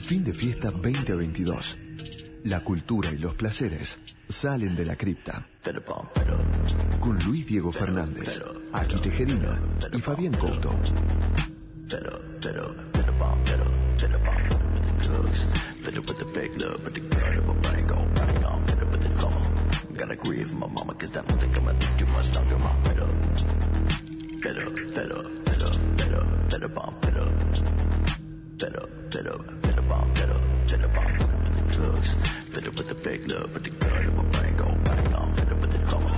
Fin de fiesta 2022. La cultura y los placeres salen de la cripta. Con Luis Diego Fernández, Aki Tejerina y Fabián Couto. Pero, pero, pero, bomb, pero, pero, bomb, pero, with the drugs, better with the fake love, but the gun in my brain go bang on, better with the drama.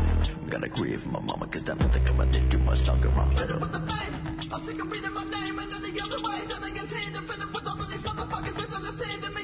Gotta grieve for my mama cause I think I'ma do too much longer, ma. Better with the pain, I'm sick of reading my name and any other way that I get tainted, better with all of these motherfuckers misunderstanding me,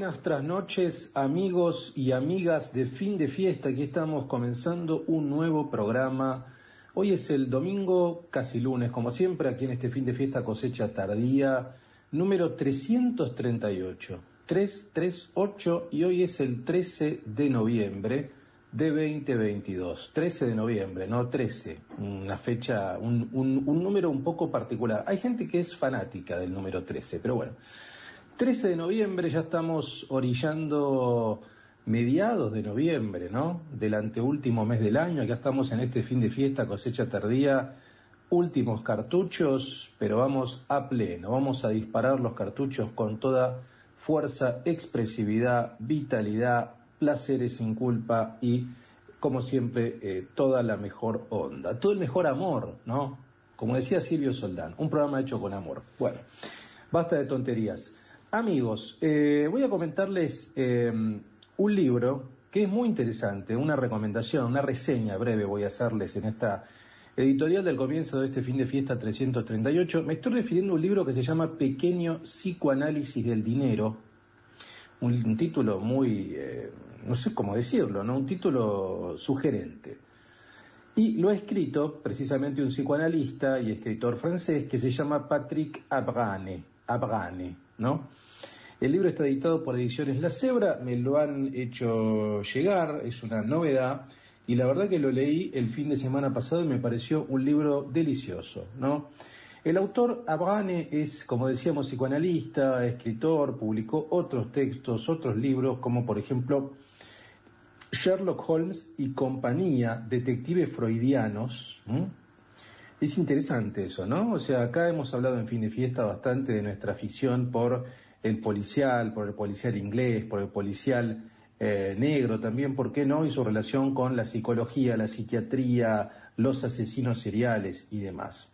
buenas noches, amigos y amigas de fin de fiesta. Aquí estamos comenzando un nuevo programa. Hoy es el domingo, casi lunes, como siempre, aquí en este fin de fiesta cosecha tardía, número 338. 338 y hoy es el 13 de noviembre de 2022. 13 de noviembre, no 13. Una fecha, un, un, un número un poco particular. Hay gente que es fanática del número 13, pero bueno. 13 de noviembre, ya estamos orillando mediados de noviembre, ¿no? Del anteúltimo mes del año, acá estamos en este fin de fiesta, cosecha tardía, últimos cartuchos, pero vamos a pleno, vamos a disparar los cartuchos con toda fuerza, expresividad, vitalidad, placeres sin culpa y, como siempre, eh, toda la mejor onda, todo el mejor amor, ¿no? Como decía Silvio Soldán, un programa hecho con amor. Bueno, basta de tonterías. Amigos, eh, voy a comentarles eh, un libro que es muy interesante, una recomendación, una reseña breve voy a hacerles en esta editorial del comienzo de este fin de fiesta 338. Me estoy refiriendo a un libro que se llama Pequeño Psicoanálisis del Dinero, un, un título muy, eh, no sé cómo decirlo, ¿no? un título sugerente. Y lo ha escrito precisamente un psicoanalista y escritor francés que se llama Patrick Abrane, Abrane, El libro está editado por Ediciones La Cebra, me lo han hecho llegar, es una novedad, y la verdad que lo leí el fin de semana pasado y me pareció un libro delicioso, ¿no? El autor Abrane es, como decíamos, psicoanalista, escritor, publicó otros textos, otros libros, como por ejemplo Sherlock Holmes y compañía, detectives freudianos. Es interesante eso, ¿no? O sea, acá hemos hablado en fin de fiesta bastante de nuestra afición por el policial, por el policial inglés, por el policial eh, negro también, ¿por qué no? Y su relación con la psicología, la psiquiatría, los asesinos seriales y demás.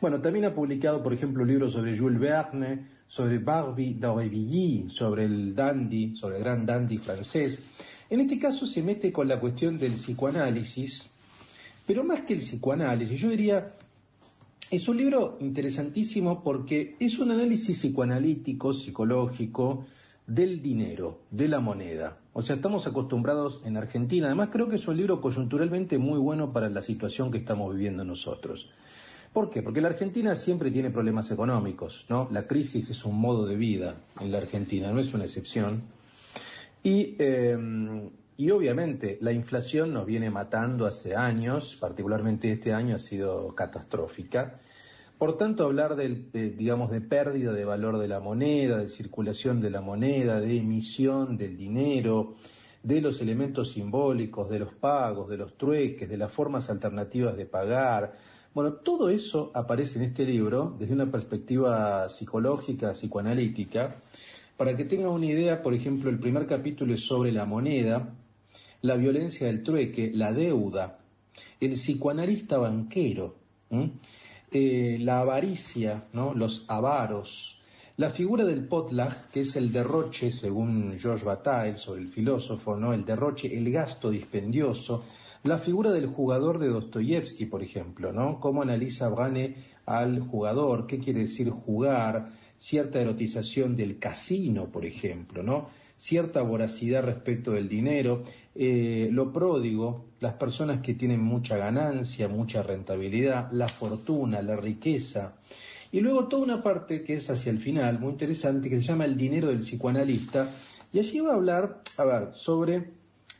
Bueno, también ha publicado, por ejemplo, libros sobre Jules Verne, sobre Barbie d'Aurevilly, sobre el dandy, sobre el gran dandy francés. En este caso se mete con la cuestión del psicoanálisis, pero más que el psicoanálisis, yo diría, es un libro interesantísimo porque es un análisis psicoanalítico, psicológico, del dinero, de la moneda. O sea, estamos acostumbrados en Argentina, además creo que es un libro coyunturalmente muy bueno para la situación que estamos viviendo nosotros. ¿Por qué? Porque la Argentina siempre tiene problemas económicos, ¿no? La crisis es un modo de vida en la Argentina, no es una excepción. Y, eh, y obviamente la inflación nos viene matando hace años, particularmente este año ha sido catastrófica. Por tanto, hablar del, de, digamos, de pérdida de valor de la moneda, de circulación de la moneda, de emisión del dinero, de los elementos simbólicos, de los pagos, de los trueques, de las formas alternativas de pagar. Bueno, todo eso aparece en este libro desde una perspectiva psicológica, psicoanalítica. Para que tengan una idea, por ejemplo, el primer capítulo es sobre la moneda, la violencia del trueque, la deuda, el psicoanalista banquero, eh, la avaricia, los avaros, la figura del potlatch, que es el derroche, según George Bataille, sobre el filósofo, ¿no? el derroche, el gasto dispendioso, la figura del jugador de Dostoyevsky, por ejemplo, ¿no? Cómo analiza Brane al jugador, qué quiere decir jugar, cierta erotización del casino, por ejemplo, ¿no? Cierta voracidad respecto del dinero, eh, lo pródigo, las personas que tienen mucha ganancia, mucha rentabilidad, la fortuna, la riqueza. Y luego toda una parte que es hacia el final, muy interesante, que se llama El dinero del psicoanalista, y allí va a hablar, a ver, sobre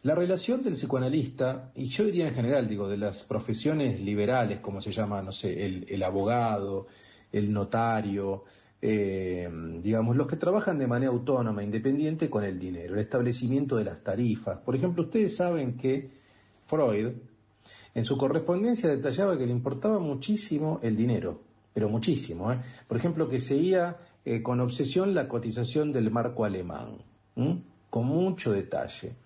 la relación del psicoanalista, y yo diría en general, digo, de las profesiones liberales, como se llama, no sé, el, abogado, el notario, eh, digamos, los que trabajan de manera autónoma, independiente con el dinero, el establecimiento de las tarifas. Por ejemplo, ustedes saben que Freud, en su correspondencia detallaba que le importaba muchísimo el dinero, pero muchísimo. ¿eh? Por ejemplo, que seguía eh, con obsesión la cotización del marco alemán, con mucho detalle.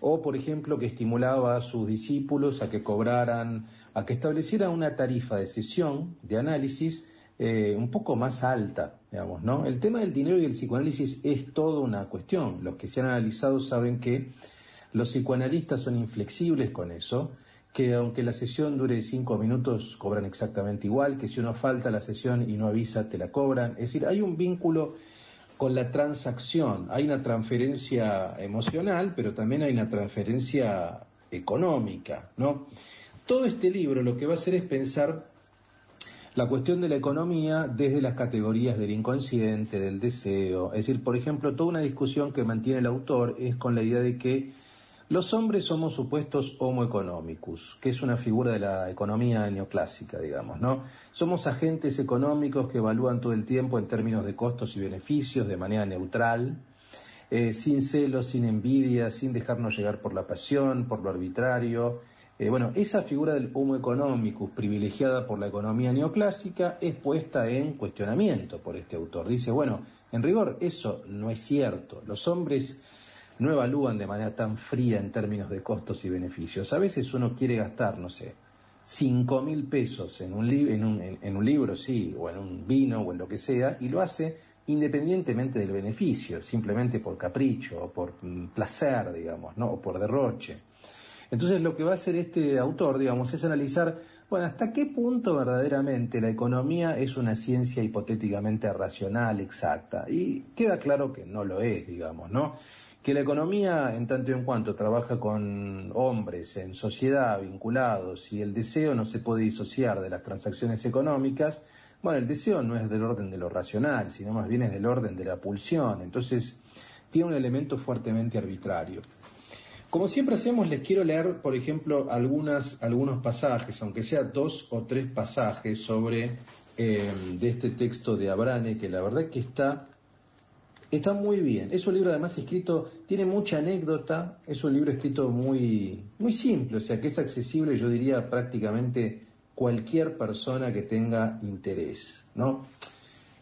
O, por ejemplo, que estimulaba a sus discípulos a que cobraran, a que establecieran una tarifa de sesión, de análisis, eh, un poco más alta, digamos, ¿no? El tema del dinero y el psicoanálisis es toda una cuestión. Los que se han analizado saben que los psicoanalistas son inflexibles con eso, que aunque la sesión dure cinco minutos, cobran exactamente igual, que si uno falta a la sesión y no avisa, te la cobran. Es decir, hay un vínculo con la transacción. Hay una transferencia emocional, pero también hay una transferencia económica, ¿no? Todo este libro lo que va a hacer es pensar la cuestión de la economía desde las categorías del inconsciente, del deseo. Es decir, por ejemplo, toda una discusión que mantiene el autor es con la idea de que los hombres somos supuestos homo economicus, que es una figura de la economía neoclásica, digamos, ¿no? Somos agentes económicos que evalúan todo el tiempo en términos de costos y beneficios de manera neutral, eh, sin celos, sin envidia, sin dejarnos llegar por la pasión, por lo arbitrario. Eh, bueno, esa figura del homo economicus, privilegiada por la economía neoclásica, es puesta en cuestionamiento por este autor. Dice, bueno, en rigor eso no es cierto. Los hombres no evalúan de manera tan fría en términos de costos y beneficios. A veces uno quiere gastar, no sé, cinco mil pesos en un, en, un, en un libro, sí, o en un vino, o en lo que sea, y lo hace independientemente del beneficio, simplemente por capricho, o por mm, placer, digamos, ¿no? o por derroche. Entonces lo que va a hacer este autor, digamos, es analizar, bueno, hasta qué punto verdaderamente la economía es una ciencia hipotéticamente racional, exacta. Y queda claro que no lo es, digamos, ¿no? que la economía, en tanto y en cuanto trabaja con hombres en sociedad vinculados y el deseo no se puede disociar de las transacciones económicas, bueno, el deseo no es del orden de lo racional, sino más bien es del orden de la pulsión, entonces tiene un elemento fuertemente arbitrario. Como siempre hacemos, les quiero leer, por ejemplo, algunas, algunos pasajes, aunque sea dos o tres pasajes sobre eh, de este texto de Abrane, que la verdad que está Está muy bien. Es un libro además escrito, tiene mucha anécdota, es un libro escrito muy, muy simple, o sea que es accesible, yo diría, prácticamente cualquier persona que tenga interés, ¿no?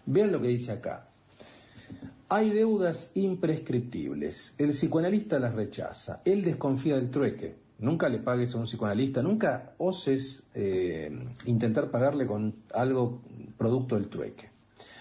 Vean lo que dice acá. Hay deudas imprescriptibles. El psicoanalista las rechaza. Él desconfía del trueque. Nunca le pagues a un psicoanalista, nunca oses eh, intentar pagarle con algo producto del trueque.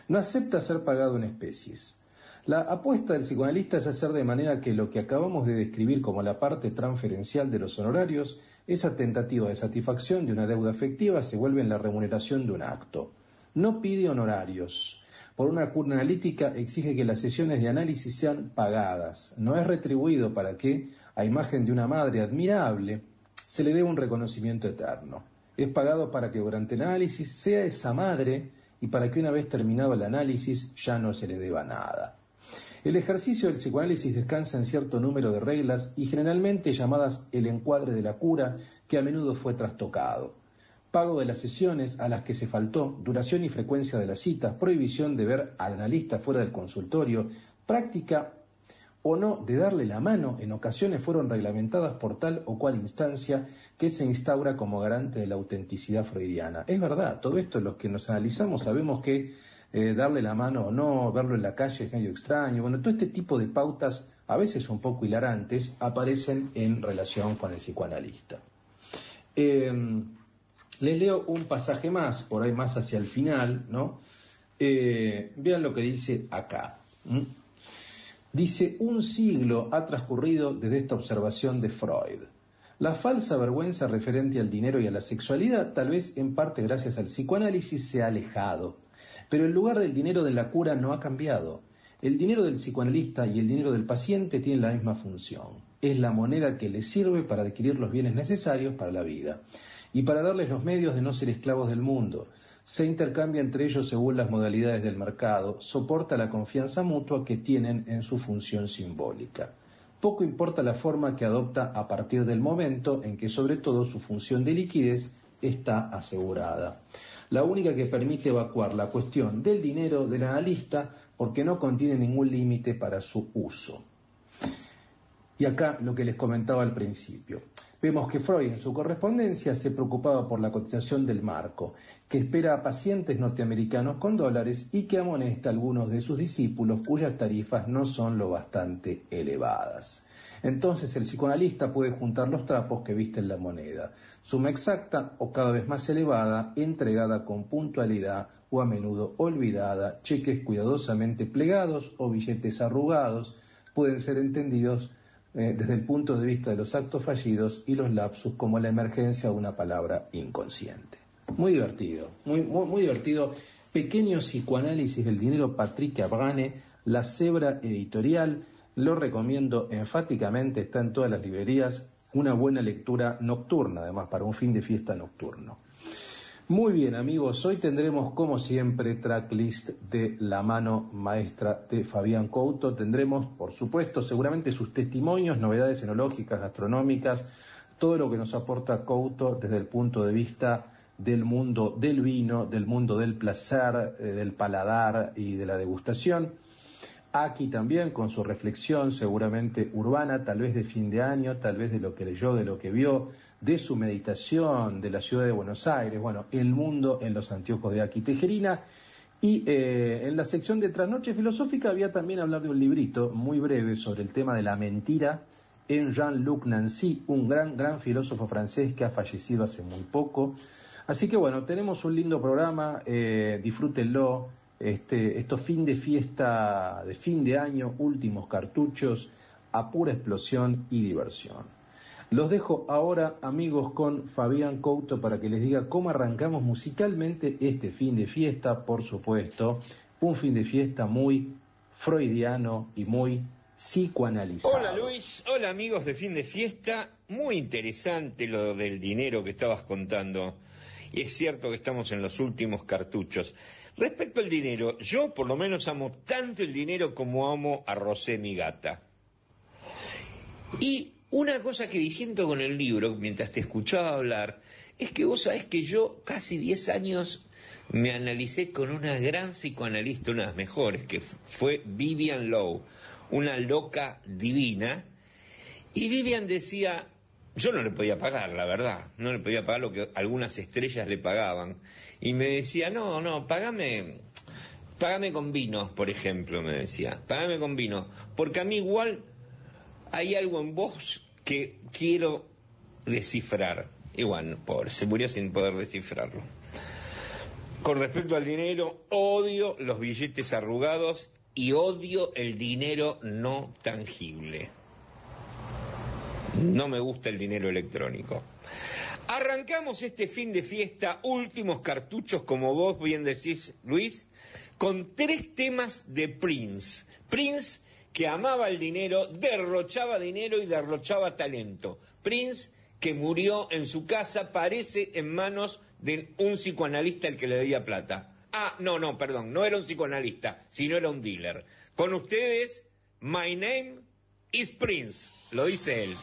No acepta ser pagado en especies. La apuesta del psicoanalista es hacer de manera que lo que acabamos de describir como la parte transferencial de los honorarios, esa tentativa de satisfacción de una deuda afectiva, se vuelve en la remuneración de un acto. No pide honorarios. Por una cura analítica exige que las sesiones de análisis sean pagadas. No es retribuido para que, a imagen de una madre admirable, se le dé un reconocimiento eterno. Es pagado para que durante el análisis sea esa madre y para que una vez terminado el análisis ya no se le deba nada. El ejercicio del psicoanálisis descansa en cierto número de reglas y generalmente llamadas el encuadre de la cura, que a menudo fue trastocado. Pago de las sesiones a las que se faltó, duración y frecuencia de las citas, prohibición de ver al analista fuera del consultorio, práctica o no de darle la mano en ocasiones fueron reglamentadas por tal o cual instancia que se instaura como garante de la autenticidad freudiana. Es verdad, todo esto los que nos analizamos sabemos que eh, darle la mano o no, verlo en la calle es medio extraño. Bueno, todo este tipo de pautas, a veces un poco hilarantes, aparecen en relación con el psicoanalista. Eh, les leo un pasaje más, por ahí más hacia el final, ¿no? Eh, vean lo que dice acá. Dice, un siglo ha transcurrido desde esta observación de Freud. La falsa vergüenza referente al dinero y a la sexualidad, tal vez en parte gracias al psicoanálisis, se ha alejado pero el lugar del dinero de la cura no ha cambiado. El dinero del psicoanalista y el dinero del paciente tienen la misma función. Es la moneda que les sirve para adquirir los bienes necesarios para la vida y para darles los medios de no ser esclavos del mundo. se intercambia entre ellos según las modalidades del mercado, soporta la confianza mutua que tienen en su función simbólica. Poco importa la forma que adopta a partir del momento en que sobre todo su función de liquidez está asegurada. La única que permite evacuar la cuestión del dinero del analista porque no contiene ningún límite para su uso. Y acá lo que les comentaba al principio. Vemos que Freud en su correspondencia se preocupaba por la cotización del marco, que espera a pacientes norteamericanos con dólares y que amonesta a algunos de sus discípulos cuyas tarifas no son lo bastante elevadas. Entonces el psicoanalista puede juntar los trapos que visten la moneda, suma exacta o cada vez más elevada, entregada con puntualidad o a menudo olvidada, cheques cuidadosamente plegados o billetes arrugados, pueden ser entendidos eh, desde el punto de vista de los actos fallidos y los lapsus como la emergencia de una palabra inconsciente. Muy divertido, muy, muy, divertido. Pequeño psicoanálisis del dinero Patrick Abrane, La Cebra Editorial, lo recomiendo enfáticamente, está en todas las librerías, una buena lectura nocturna, además, para un fin de fiesta nocturno. Muy bien amigos, hoy tendremos como siempre tracklist de la mano maestra de Fabián Couto. Tendremos, por supuesto, seguramente sus testimonios, novedades enológicas, gastronómicas, todo lo que nos aporta Couto desde el punto de vista del mundo del vino, del mundo del placer, eh, del paladar y de la degustación. Aquí también con su reflexión seguramente urbana, tal vez de fin de año, tal vez de lo que leyó, de lo que vio, de su meditación de la ciudad de Buenos Aires, bueno, el mundo en los anteojos de Aki Tejerina. Y eh, en la sección de Trasnoche Filosófica había también hablar de un librito muy breve sobre el tema de la mentira en Jean-Luc Nancy, un gran, gran filósofo francés que ha fallecido hace muy poco. Así que bueno, tenemos un lindo programa, eh, disfrútenlo. Este, estos fin de fiesta, de fin de año, últimos cartuchos, a pura explosión y diversión. Los dejo ahora, amigos, con Fabián Couto para que les diga cómo arrancamos musicalmente este fin de fiesta, por supuesto. Un fin de fiesta muy freudiano y muy psicoanalizado. Hola Luis, hola amigos de fin de fiesta. Muy interesante lo del dinero que estabas contando. Y es cierto que estamos en los últimos cartuchos. Respecto al dinero, yo por lo menos amo tanto el dinero como amo a Rosé mi gata. Y una cosa que diciendo con el libro, mientras te escuchaba hablar, es que vos sabés que yo casi 10 años me analicé con una gran psicoanalista, una de las mejores, que fue Vivian Lowe, una loca divina. Y Vivian decía, yo no le podía pagar, la verdad, no le podía pagar lo que algunas estrellas le pagaban. Y me decía, no, no, pagame, págame con vinos, por ejemplo, me decía, págame con vinos, porque a mí igual hay algo en vos que quiero descifrar. Y bueno, pobre, se murió sin poder descifrarlo. Con respecto al dinero, odio los billetes arrugados y odio el dinero no tangible. No me gusta el dinero electrónico. Arrancamos este fin de fiesta, últimos cartuchos, como vos bien decís, Luis, con tres temas de Prince. Prince que amaba el dinero, derrochaba dinero y derrochaba talento. Prince, que murió en su casa, parece en manos de un psicoanalista el que le debía plata. Ah, no, no, perdón, no era un psicoanalista, sino era un dealer. Con ustedes, My Name is Prince, lo dice él.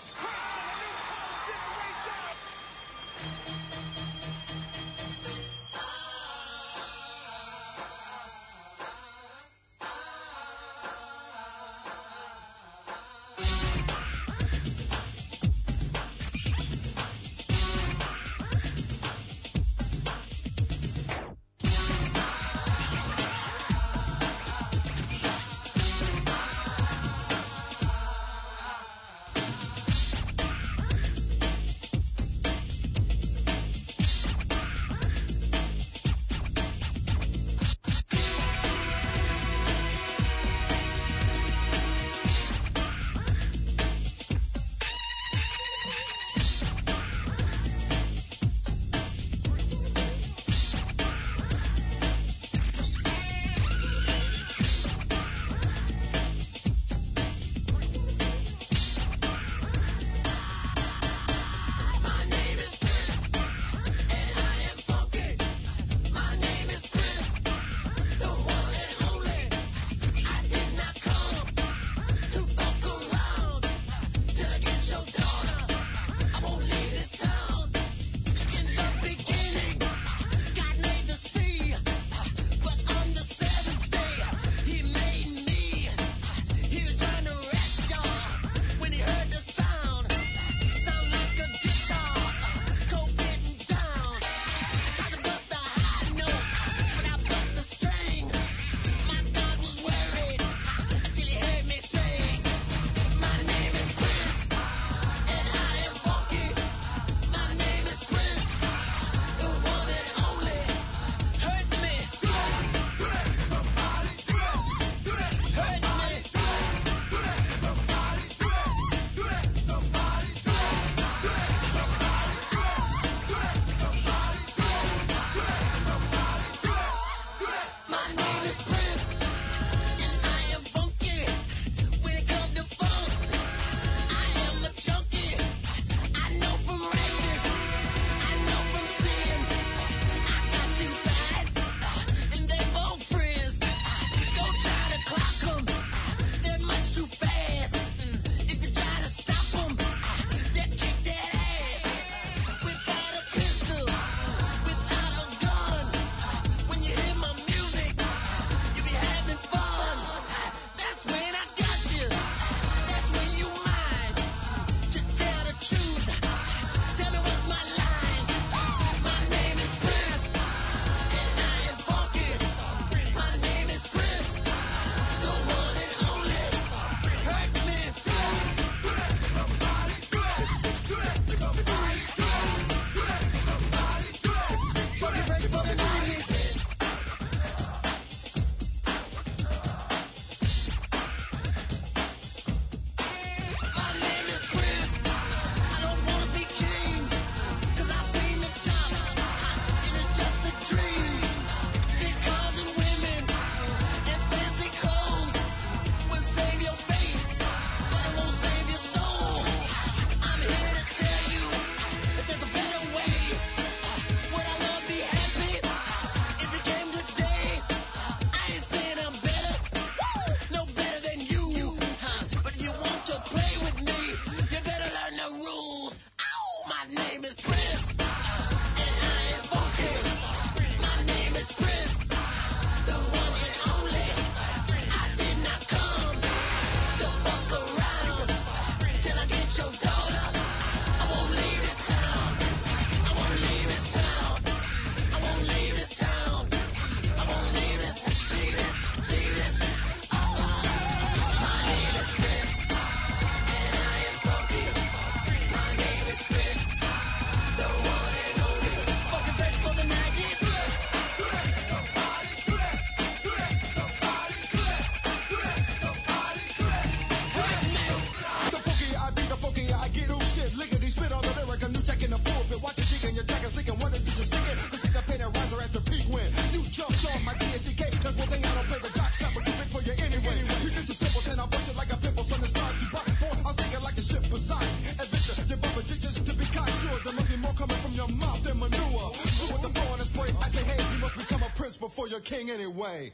King anyway.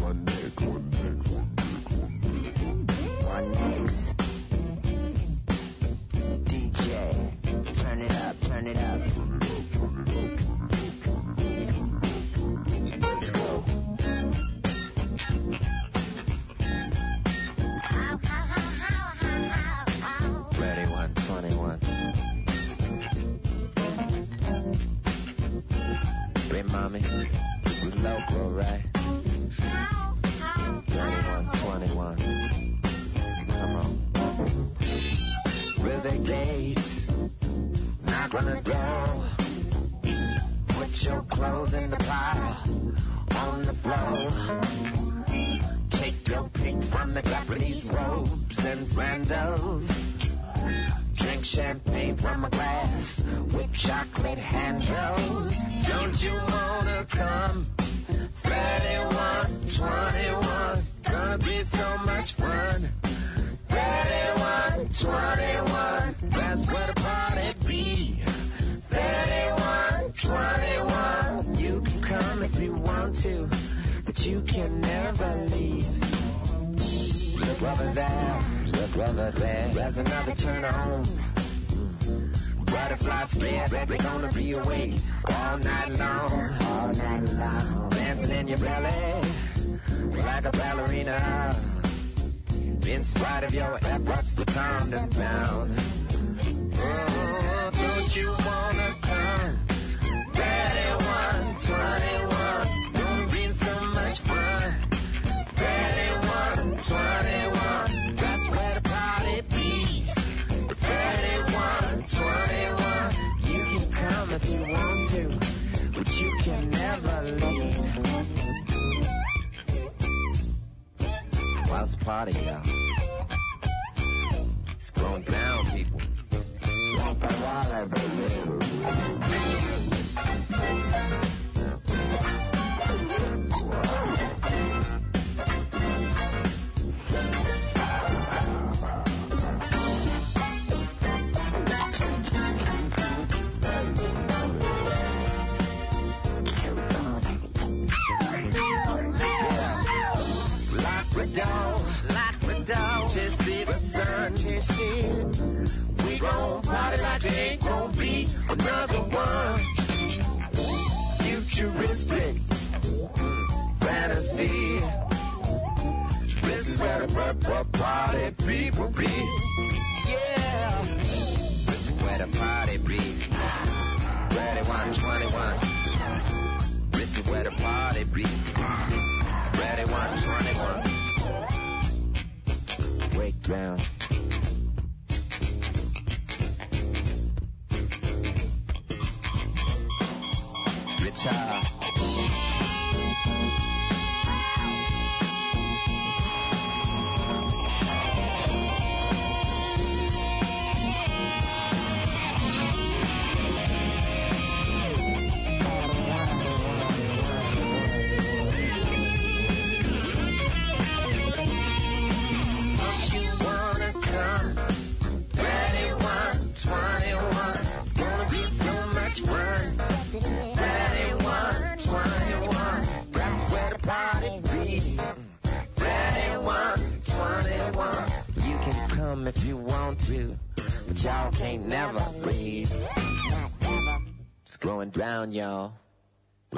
one.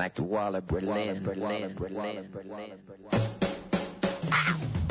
like the Wall of Berlin. Wall of Berlin. Wall of Berlin. Wall of Berlin. Wall of Berlin.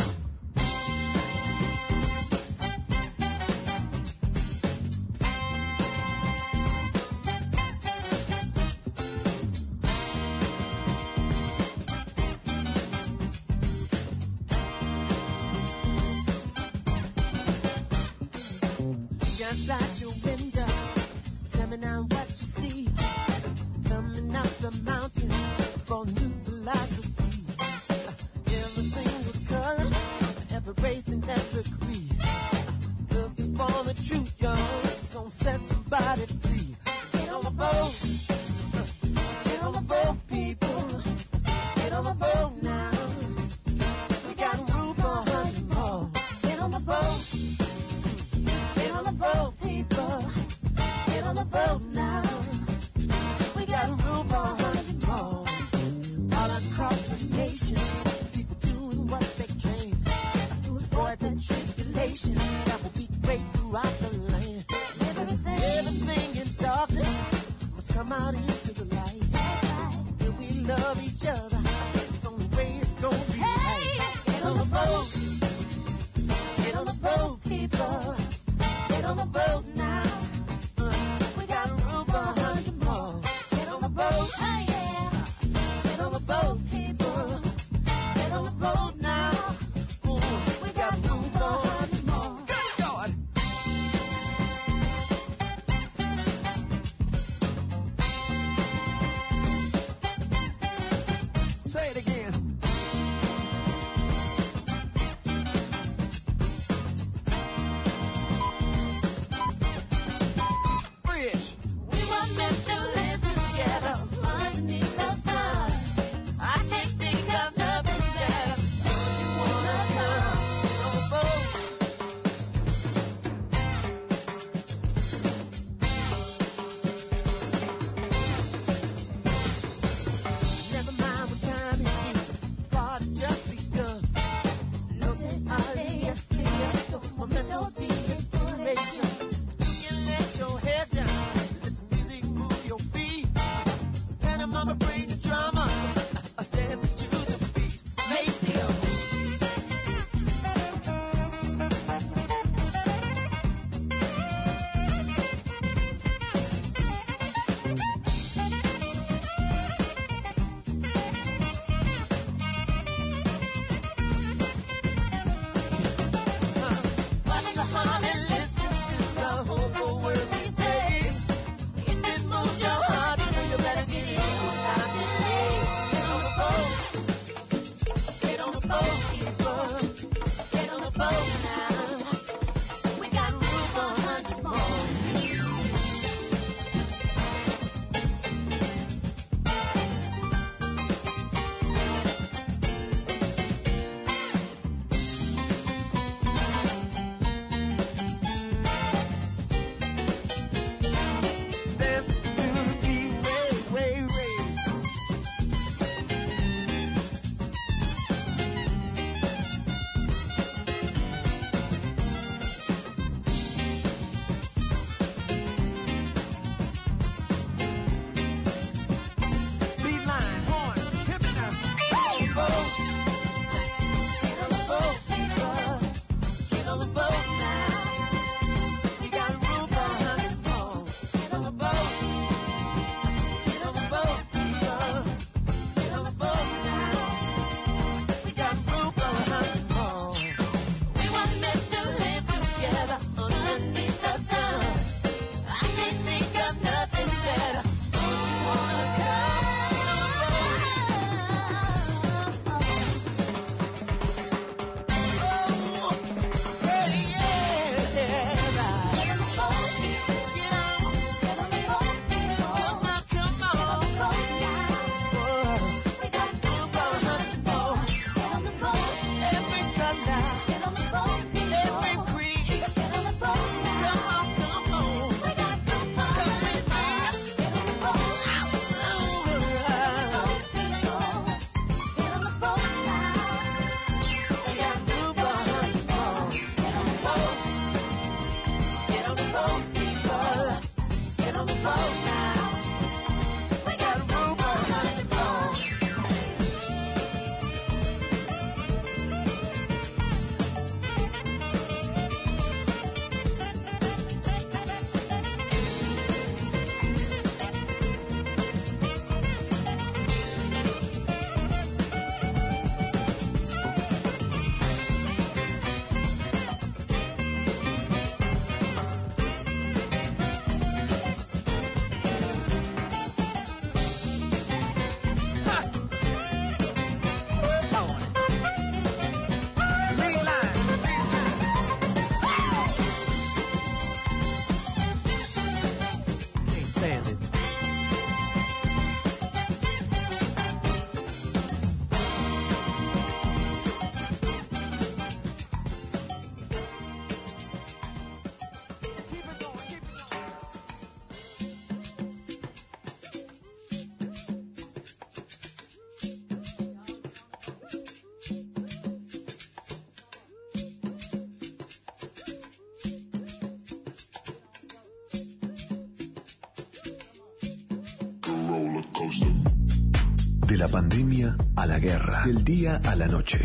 la pandemia a la guerra, del día a la noche.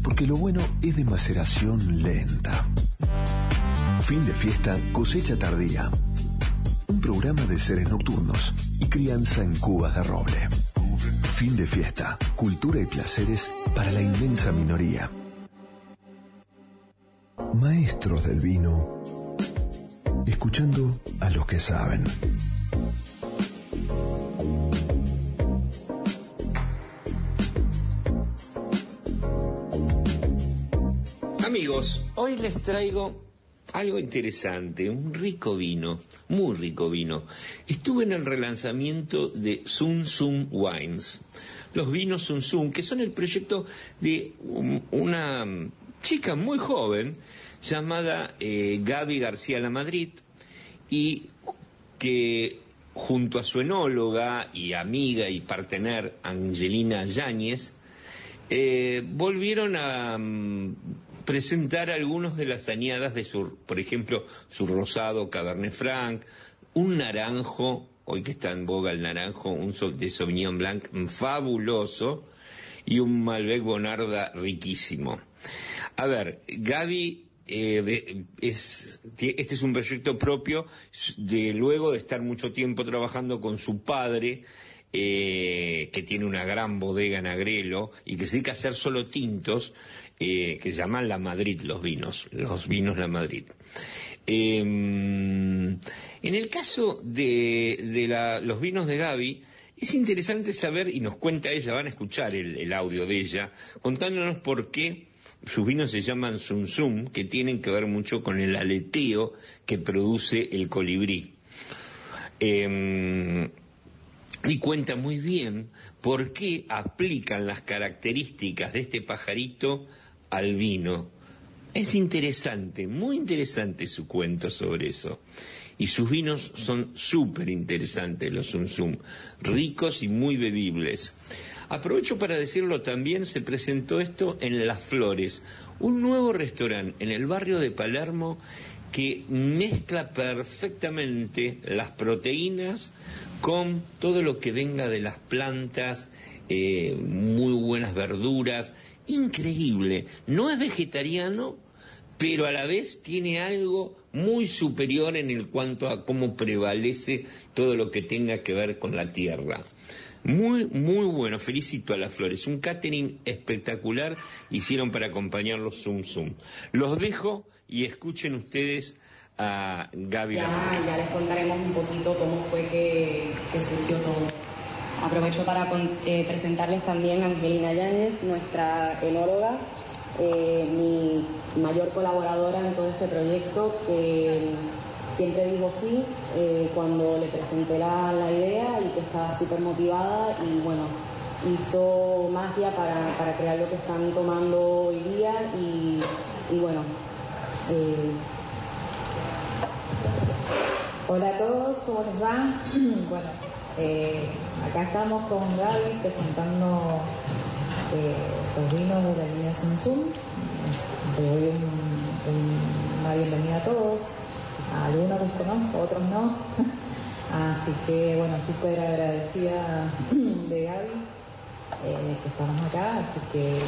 Porque lo bueno es de maceración lenta. Fin de fiesta, cosecha tardía. Un programa de seres nocturnos y crianza en cubas de roble. Fin de fiesta, cultura y placeres para la inmensa minoría. Maestros del vino, escuchando a los que saben. hoy les traigo algo interesante, un rico vino, muy rico vino. Estuve en el relanzamiento de Sun Sun Wines, los vinos Sun Sun, que son el proyecto de una chica muy joven llamada eh, Gaby García La Madrid y que junto a su enóloga y amiga y partener Angelina Yáñez, eh, volvieron a mm, presentar algunos de las añadas de su, por ejemplo, su rosado Cabernet Franc, un naranjo, hoy que está en boga el naranjo, un de Sauvignon Blanc fabuloso y un Malbec Bonarda riquísimo. A ver, Gaby eh, este es un proyecto propio de luego de estar mucho tiempo trabajando con su padre, eh, que tiene una gran bodega en Agrelo y que se dedica a hacer solo tintos, eh, que llaman La Madrid los vinos, los vinos La Madrid. Eh, en el caso de, de la- los vinos de Gaby, es interesante saber, y nos cuenta ella, van a escuchar el, audio de ella, contándonos por qué sus vinos se llaman Zum Zum, que tienen que ver mucho con el aleteo que produce el colibrí. Eh, y cuenta muy bien por qué aplican las características de este pajarito al vino. Es interesante, muy interesante su cuento sobre eso. Y sus vinos son súper interesantes, los Zum Zum, ricos y muy bebibles. Aprovecho para decirlo también, se presentó esto en Las Flores, un nuevo restaurante en el barrio de Palermo que mezcla perfectamente las proteínas con todo lo que venga de las plantas, eh, muy buenas verduras, increíble. No es vegetariano, pero a la vez tiene algo muy superior en el cuanto a cómo prevalece todo lo que tenga que ver con la tierra. Muy, muy bueno, felicito a las flores. Un catering espectacular hicieron para acompañar los Zoom Zoom. Los dejo y escuchen ustedes a Gaby Ya, ya les contaremos un poquito cómo fue que, que surgió todo. Aprovecho para eh, presentarles también a Angelina Yáñez, nuestra enóloga, eh, mi mayor colaboradora en todo este proyecto, que siempre dijo sí eh, cuando le presenté la, idea y que estaba súper motivada y bueno, hizo magia para, para crear lo que están tomando hoy día y, y bueno, Hola a todos, ¿cómo les va? bueno, eh, acá estamos con Gaby presentando eh, los vinos de la línea Zum Zum. Le doy un- un- una bienvenida a todos. A algunos los conozco, otros no. Así que, bueno, súper agradecida de Gaby eh, que estamos acá. Así que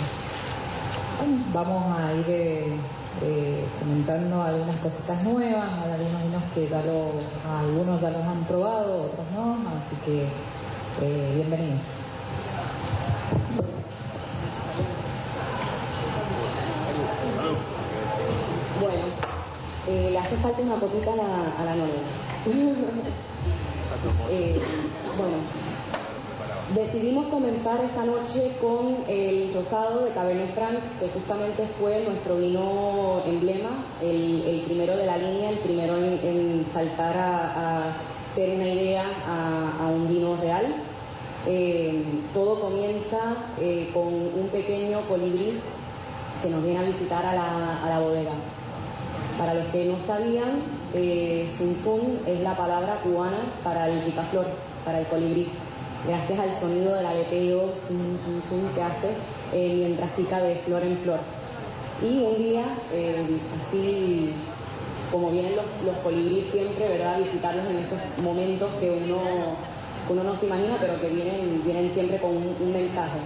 vamos a ir eh, eh, comentando algunas cositas nuevas, algunos que ya lo, algunos ya los han probado, otros no, así que eh, bienvenidos. Bueno, eh, le hace falta una copita a la, a la novia. Eh, bueno, decidimos comenzar esta noche con el rosado de Cabernet Franc, que justamente fue nuestro vino emblema, el, primero de la línea, el primero en, saltar a, a ser una idea a, un vino real. Eh, todo comienza eh, con un pequeño colibrí que nos viene a visitar a la, bodega. Para los que no sabían, eh, es la palabra cubana para el picaflor, para el colibrí. Gracias al sonido del aleteo zum, que hace eh, mientras pica de flor en flor. Y un día, eh, así como vienen los, los colibríes siempre, ¿verdad? Visitarlos en esos momentos que uno, uno no se imagina, pero que vienen, vienen siempre con un, mensaje.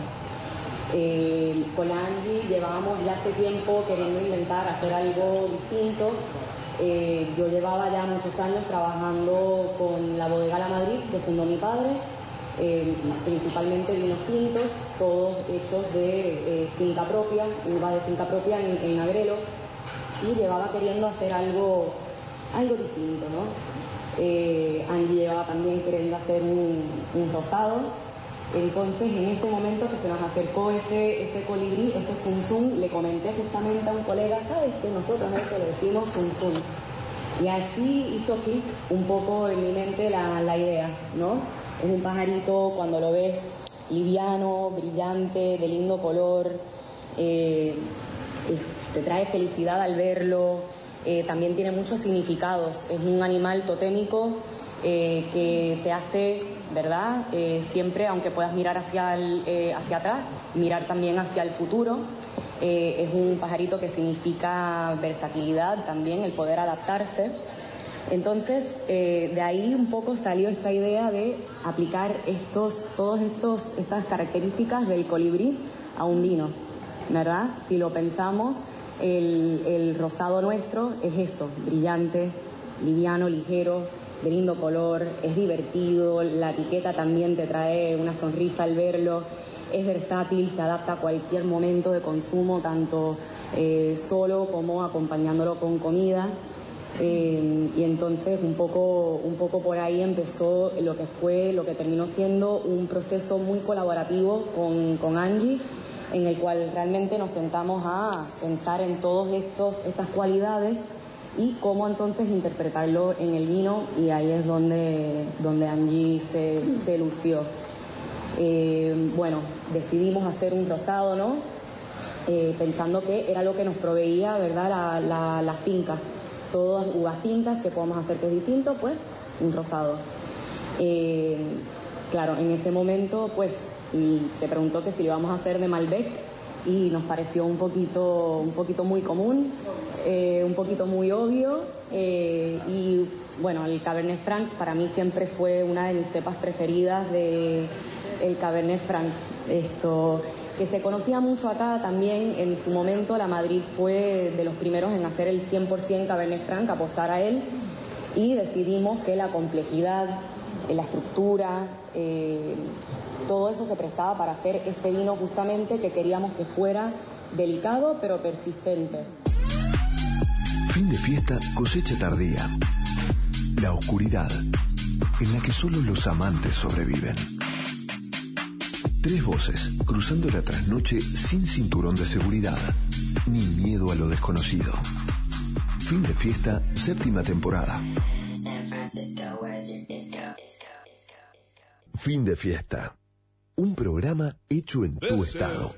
Eh, con Angie llevábamos ya hace tiempo queriendo intentar hacer algo distinto. Eh, yo llevaba ya muchos años trabajando con la bodega La Madrid, que fundó mi padre, eh, principalmente vinos tintos, todos hechos de eh, finca propia, uva de finca propia en, en Agrelo, y llevaba queriendo hacer algo, algo distinto, ¿no? Eh, llevaba también queriendo hacer un, rosado, entonces, en ese momento que se nos acercó ese, ese colibrí, ese zum zum, le comenté justamente a un colega, ¿sabes que Nosotros a eso le decimos zum zum. Y así hizo clic un poco en mi mente la, la idea, ¿no? Es un pajarito, cuando lo ves, liviano, brillante, de lindo color, eh, te trae felicidad al verlo, eh, también tiene muchos significados. Es un animal totémico eh, que te hace, ¿verdad? Eh, siempre, aunque puedas mirar hacia, el, eh, hacia atrás, mirar también hacia el futuro. Eh, es un pajarito que significa versatilidad también, el poder adaptarse. Entonces, eh, de ahí un poco salió esta idea de aplicar estos, todos estos, estas características del colibrí a un vino, ¿verdad? Si lo pensamos, el, el rosado nuestro es eso, brillante, liviano, ligero, de lindo color, es divertido, la etiqueta también te trae una sonrisa al verlo, es versátil, se adapta a cualquier momento de consumo, tanto eh, solo como acompañándolo con comida. Eh, y entonces un poco, un poco por ahí empezó lo que fue, lo que terminó siendo un proceso muy colaborativo con, con Angie, en el cual realmente nos sentamos a pensar en todas estas cualidades y cómo entonces interpretarlo en el vino y ahí es donde, donde Angie se, se lució. Eh, bueno, decidimos hacer un rosado, ¿no? Eh, pensando que era lo que nos proveía, ¿verdad? La, la, finca. Todas uvas tintas que podemos hacer que es distinto, pues un rosado. Eh, claro, en ese momento, pues se preguntó que si lo íbamos a hacer de Malbec y nos pareció un poquito, un poquito muy común, eh, un poquito muy obvio eh, y bueno, el Cabernet Franc para mí siempre fue una de mis cepas preferidas de el Cabernet Franc. Esto que se conocía mucho acá también en su momento la Madrid fue de los primeros en hacer el 100% Cabernet Franc, apostar a él y decidimos que la complejidad, la estructura, eh, todo eso se prestaba para hacer este vino justamente que queríamos que fuera delicado pero persistente. Fin de fiesta, cosecha tardía. La oscuridad, en la que solo los amantes sobreviven. Tres voces, cruzando la trasnoche sin cinturón de seguridad, ni miedo a lo desconocido. Fin de fiesta, séptima temporada. Fin de fiesta. Un programa hecho en tu estado.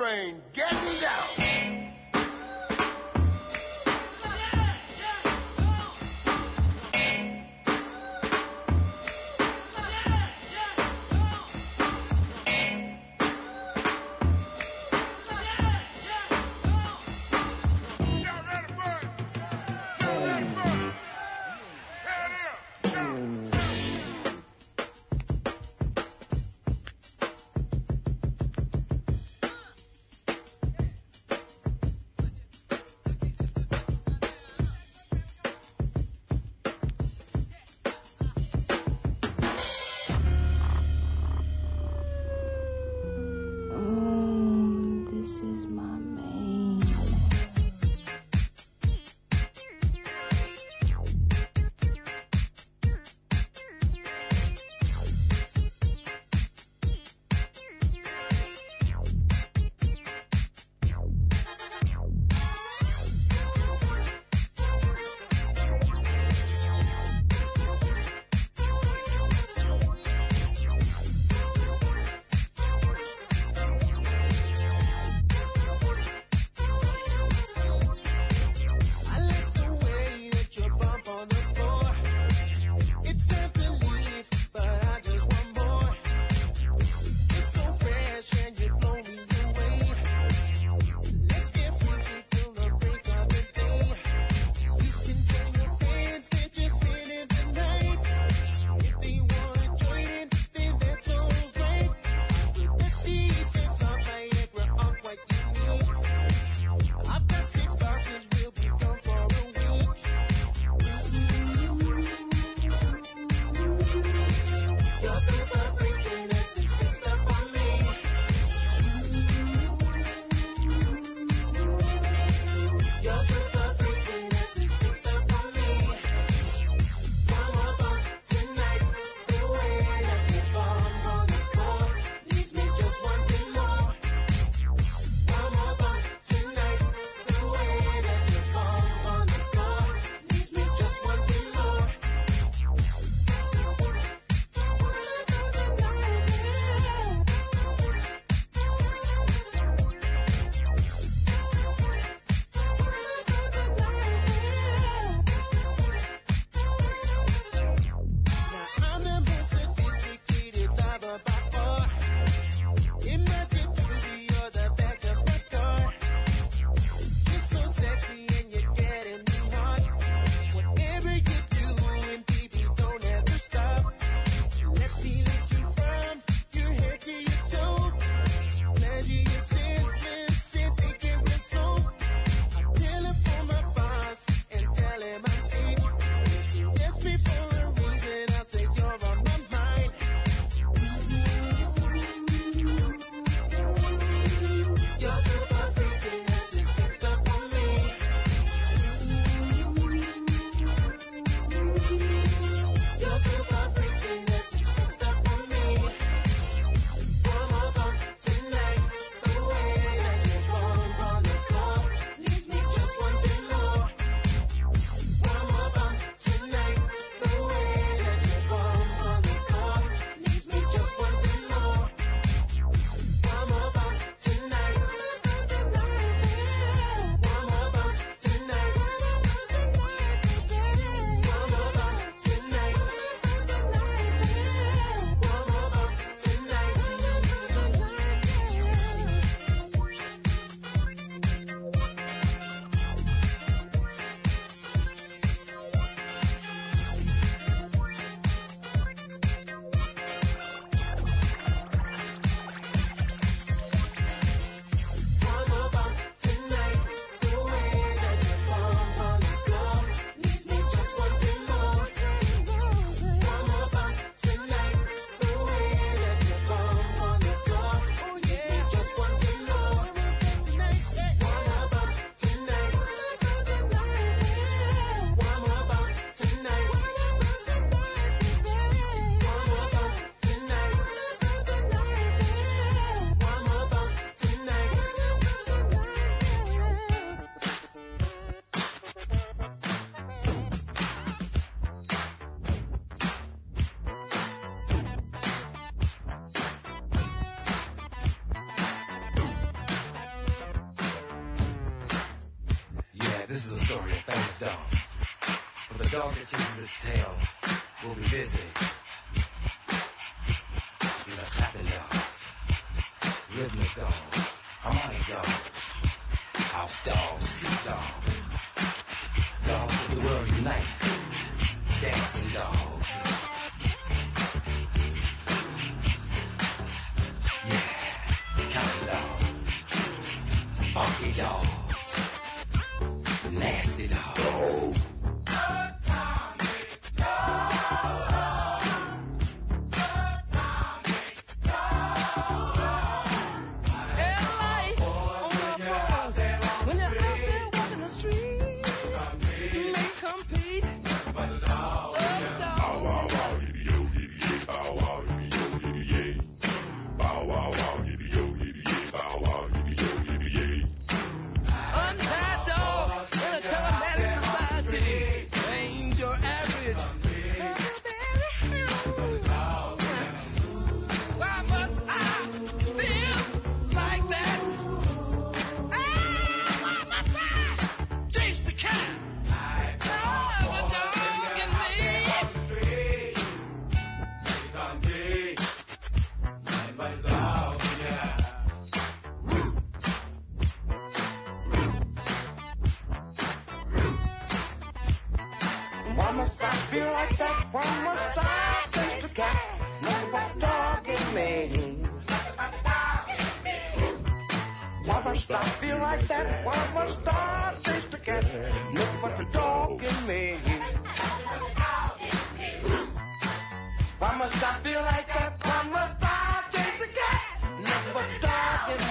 Train getting down.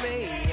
me.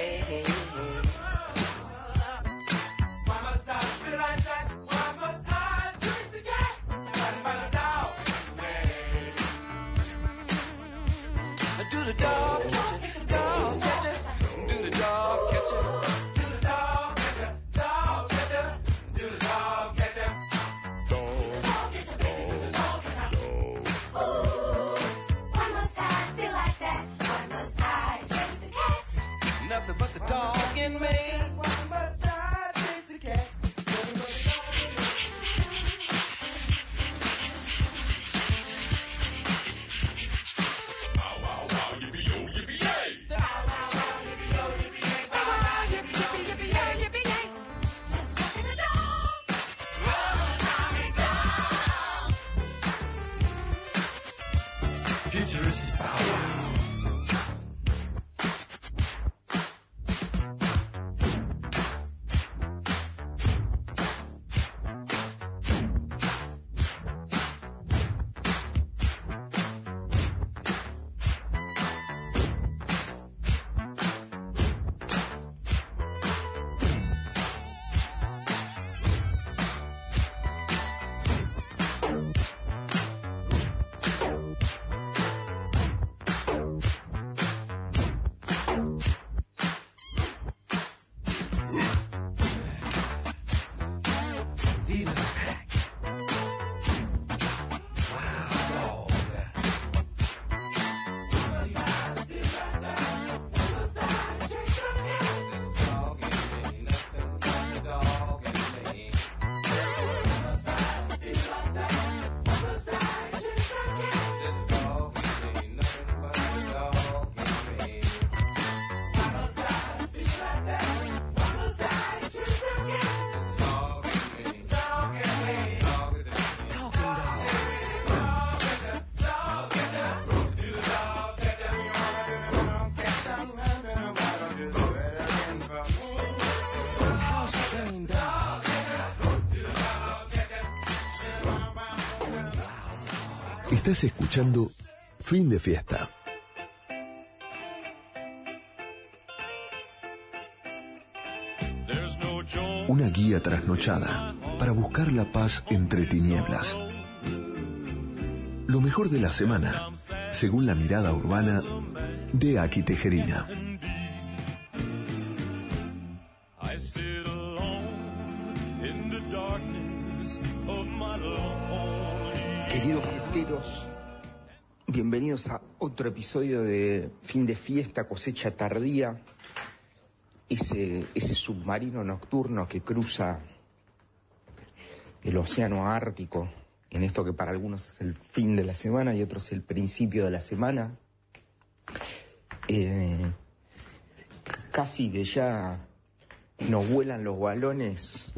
Fin de Fiesta. Una guía trasnochada para buscar la paz entre tinieblas. Lo mejor de la semana, según la mirada urbana de Aki Tejerina. otro episodio de fin de fiesta, cosecha tardía, ese, ese submarino nocturno que cruza el océano Ártico, en esto que para algunos es el fin de la semana y otros el principio de la semana, eh, casi que ya nos vuelan los balones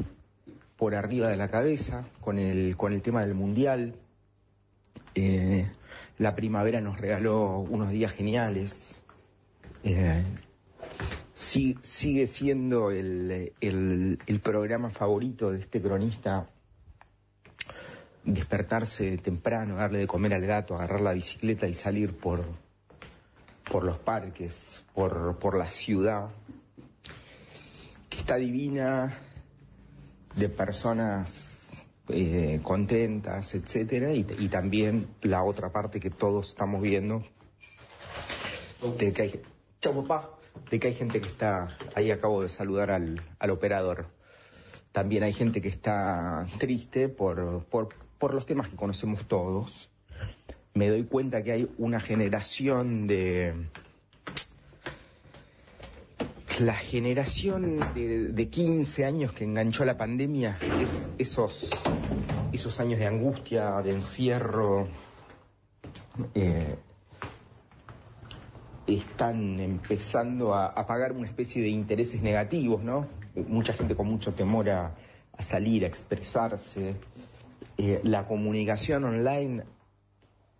por arriba de la cabeza con el, con el tema del mundial. Eh, la primavera nos regaló unos días geniales. Eh, sigue siendo el, programa favorito de este cronista despertarse temprano, darle de comer al gato, agarrar la bicicleta y salir por, los parques, por la ciudad, que está divina, de personas eh, contentas, etcétera, y, y también la otra parte que todos estamos viendo, de que hay, Chau, papá. de que hay gente que está, ahí acabo de saludar al, al operador, también hay gente que está triste por, por, por los temas que conocemos todos. Me doy cuenta que hay una generación de... La generación de, de 15 años que enganchó la pandemia es esos, esos años de angustia, de encierro, eh, están empezando a, a pagar una especie de intereses negativos, ¿no? Mucha gente con mucho temor a, a salir, a expresarse. Eh, la comunicación online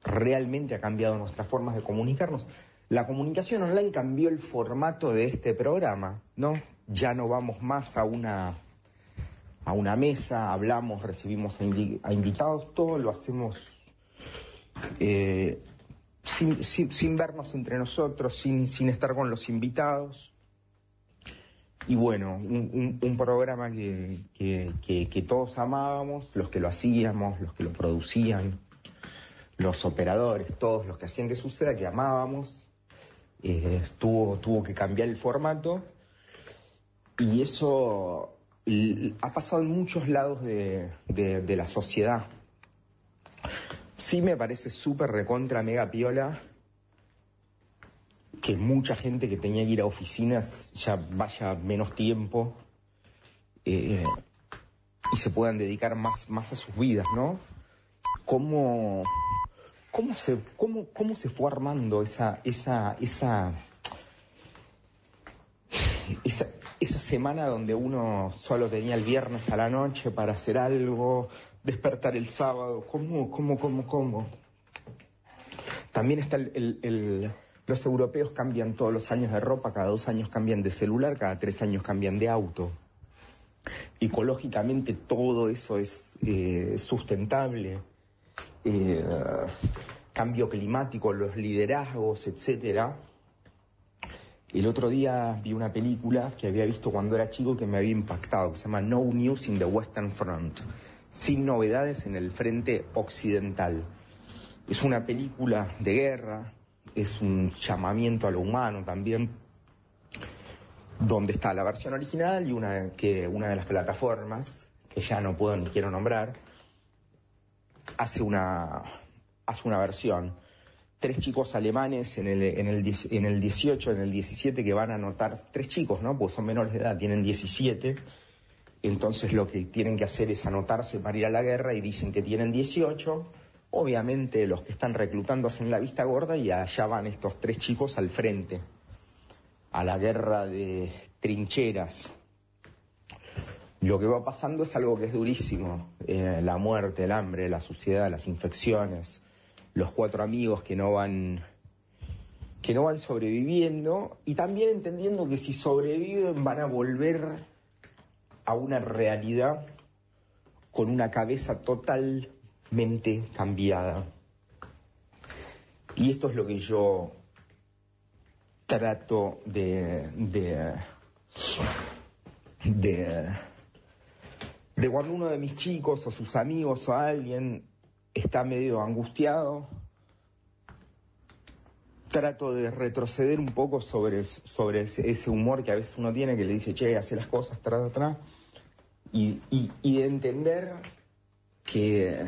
realmente ha cambiado nuestras formas de comunicarnos. La comunicación online cambió el formato de este programa, ¿no? Ya no vamos más a una a una mesa, hablamos, recibimos a, invi- a invitados, todo lo hacemos eh, sin, sin- vernos entre nosotros, sin, sin estar con los invitados. Y bueno, un programa que, que- que- que todos amábamos, los que lo hacíamos, los que lo producían, los operadores, todos los que hacían que suceda, que amábamos. Eh, tuvo, tuvo que cambiar el formato y eso ha pasado en muchos lados de, de- de la sociedad. Sí me parece súper recontra mega piola que mucha gente que tenía que ir a oficinas ya vaya menos tiempo eh, y se puedan dedicar más, más a sus vidas, ¿no? ¿Cómo, cómo, se, cómo, cómo se fue armando esa, esa, esa, esa, esa semana donde uno solo tenía el viernes a la noche para hacer algo, despertar el sábado? ¿Cómo, cómo, cómo, cómo? También está el, el- los europeos cambian todos los años de ropa, cada dos años cambian de celular, cada tres años cambian de auto. Ecológicamente todo eso es eh, sustentable. Eh, cambio climático, los liderazgos, etcétera. El otro día vi una película que había visto cuando era chico que me había impactado, que se llama No News in the Western Front, sin novedades en el frente occidental. Es una película de guerra, es un llamamiento a lo humano también, donde está la versión original y una, que una de las plataformas, que ya no puedo ni quiero nombrar, hace una, hace una versión. Tres chicos alemanes en el, en, el, en el 18, en el 17 que van a anotar, tres chicos, ¿no? Pues son menores de edad, tienen 17. Entonces lo que tienen que hacer es anotarse para ir a la guerra y dicen que tienen 18. Obviamente los que están reclutando hacen la vista gorda y allá van estos tres chicos al frente, a la guerra de trincheras. Lo que va pasando es algo que es durísimo. Eh, la muerte, el hambre, la suciedad, las infecciones, los cuatro amigos que no van que no van sobreviviendo y también entendiendo que si sobreviven van a volver a una realidad con una cabeza totalmente cambiada. Y esto es lo que yo trato de, de, de, de cuando uno de mis chicos o sus amigos o alguien está medio angustiado, trato de retroceder un poco sobre, sobre ese, humor que a veces uno tiene que le dice, che, hace las cosas, tra, tra", y, y, de entender que,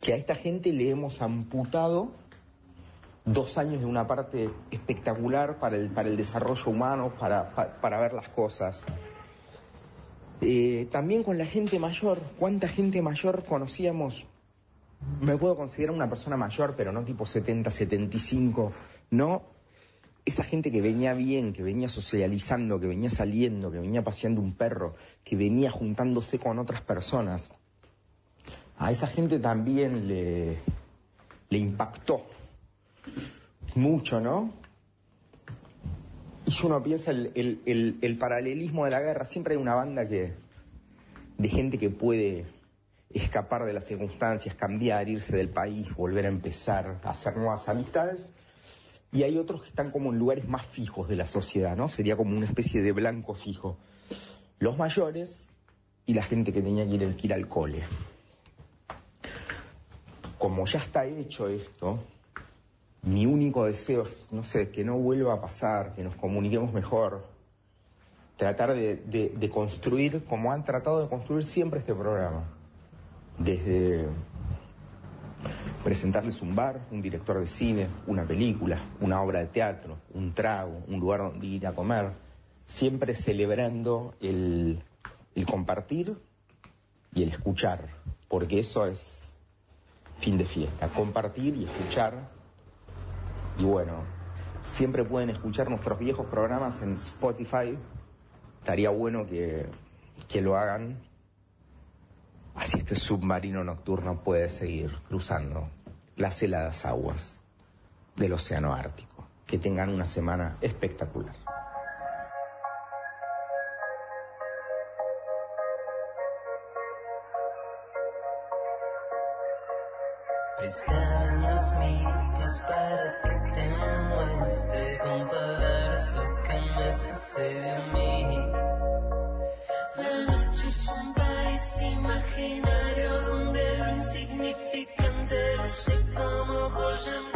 que a esta gente le hemos amputado dos años de una parte espectacular para el, para el desarrollo humano, para, pa- para ver las cosas. Eh, también con la gente mayor, ¿cuánta gente mayor conocíamos? Me puedo considerar una persona mayor, pero no tipo 70, 75, no. Esa gente que venía bien, que venía socializando, que venía saliendo, que venía paseando un perro, que venía juntándose con otras personas. A esa gente también le, le impactó mucho, ¿no? Y si uno piensa el, el- el- el paralelismo de la guerra, siempre hay una banda que de gente que puede escapar de las circunstancias, cambiar, irse del país, volver a empezar, a hacer nuevas amistades. Y hay otros que están como en lugares más fijos de la sociedad, ¿no? Sería como una especie de blanco fijo. Los mayores y la gente que tenía que ir, que ir al cole. Como ya está hecho esto, mi único deseo es, no sé, que no vuelva a pasar, que nos comuniquemos mejor, tratar de, construir como han tratado de construir siempre este programa. Desde presentarles un bar, un director de cine, una película, una obra de teatro, un trago, un lugar donde ir a comer, siempre celebrando el, el compartir y el escuchar, porque eso es fin de fiesta, compartir y escuchar. Y bueno, siempre pueden escuchar nuestros viejos programas en Spotify. Estaría bueno que, que lo hagan. Así este submarino nocturno puede seguir cruzando las heladas aguas del Océano Ártico. Que tengan una semana espectacular. Préstame unos minutos para que te muestre con palabras lo que me sucede a mí. La noche es un país imaginario donde lo insignificante luce como joya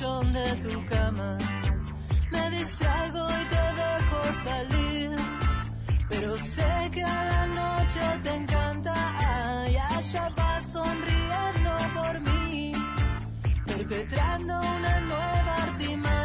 de tu cama. Me distraigo y te dejo salir. Pero sé que a la noche te encanta. Y allá vas sonriendo por mí. Perpetrando una nueva artimaña.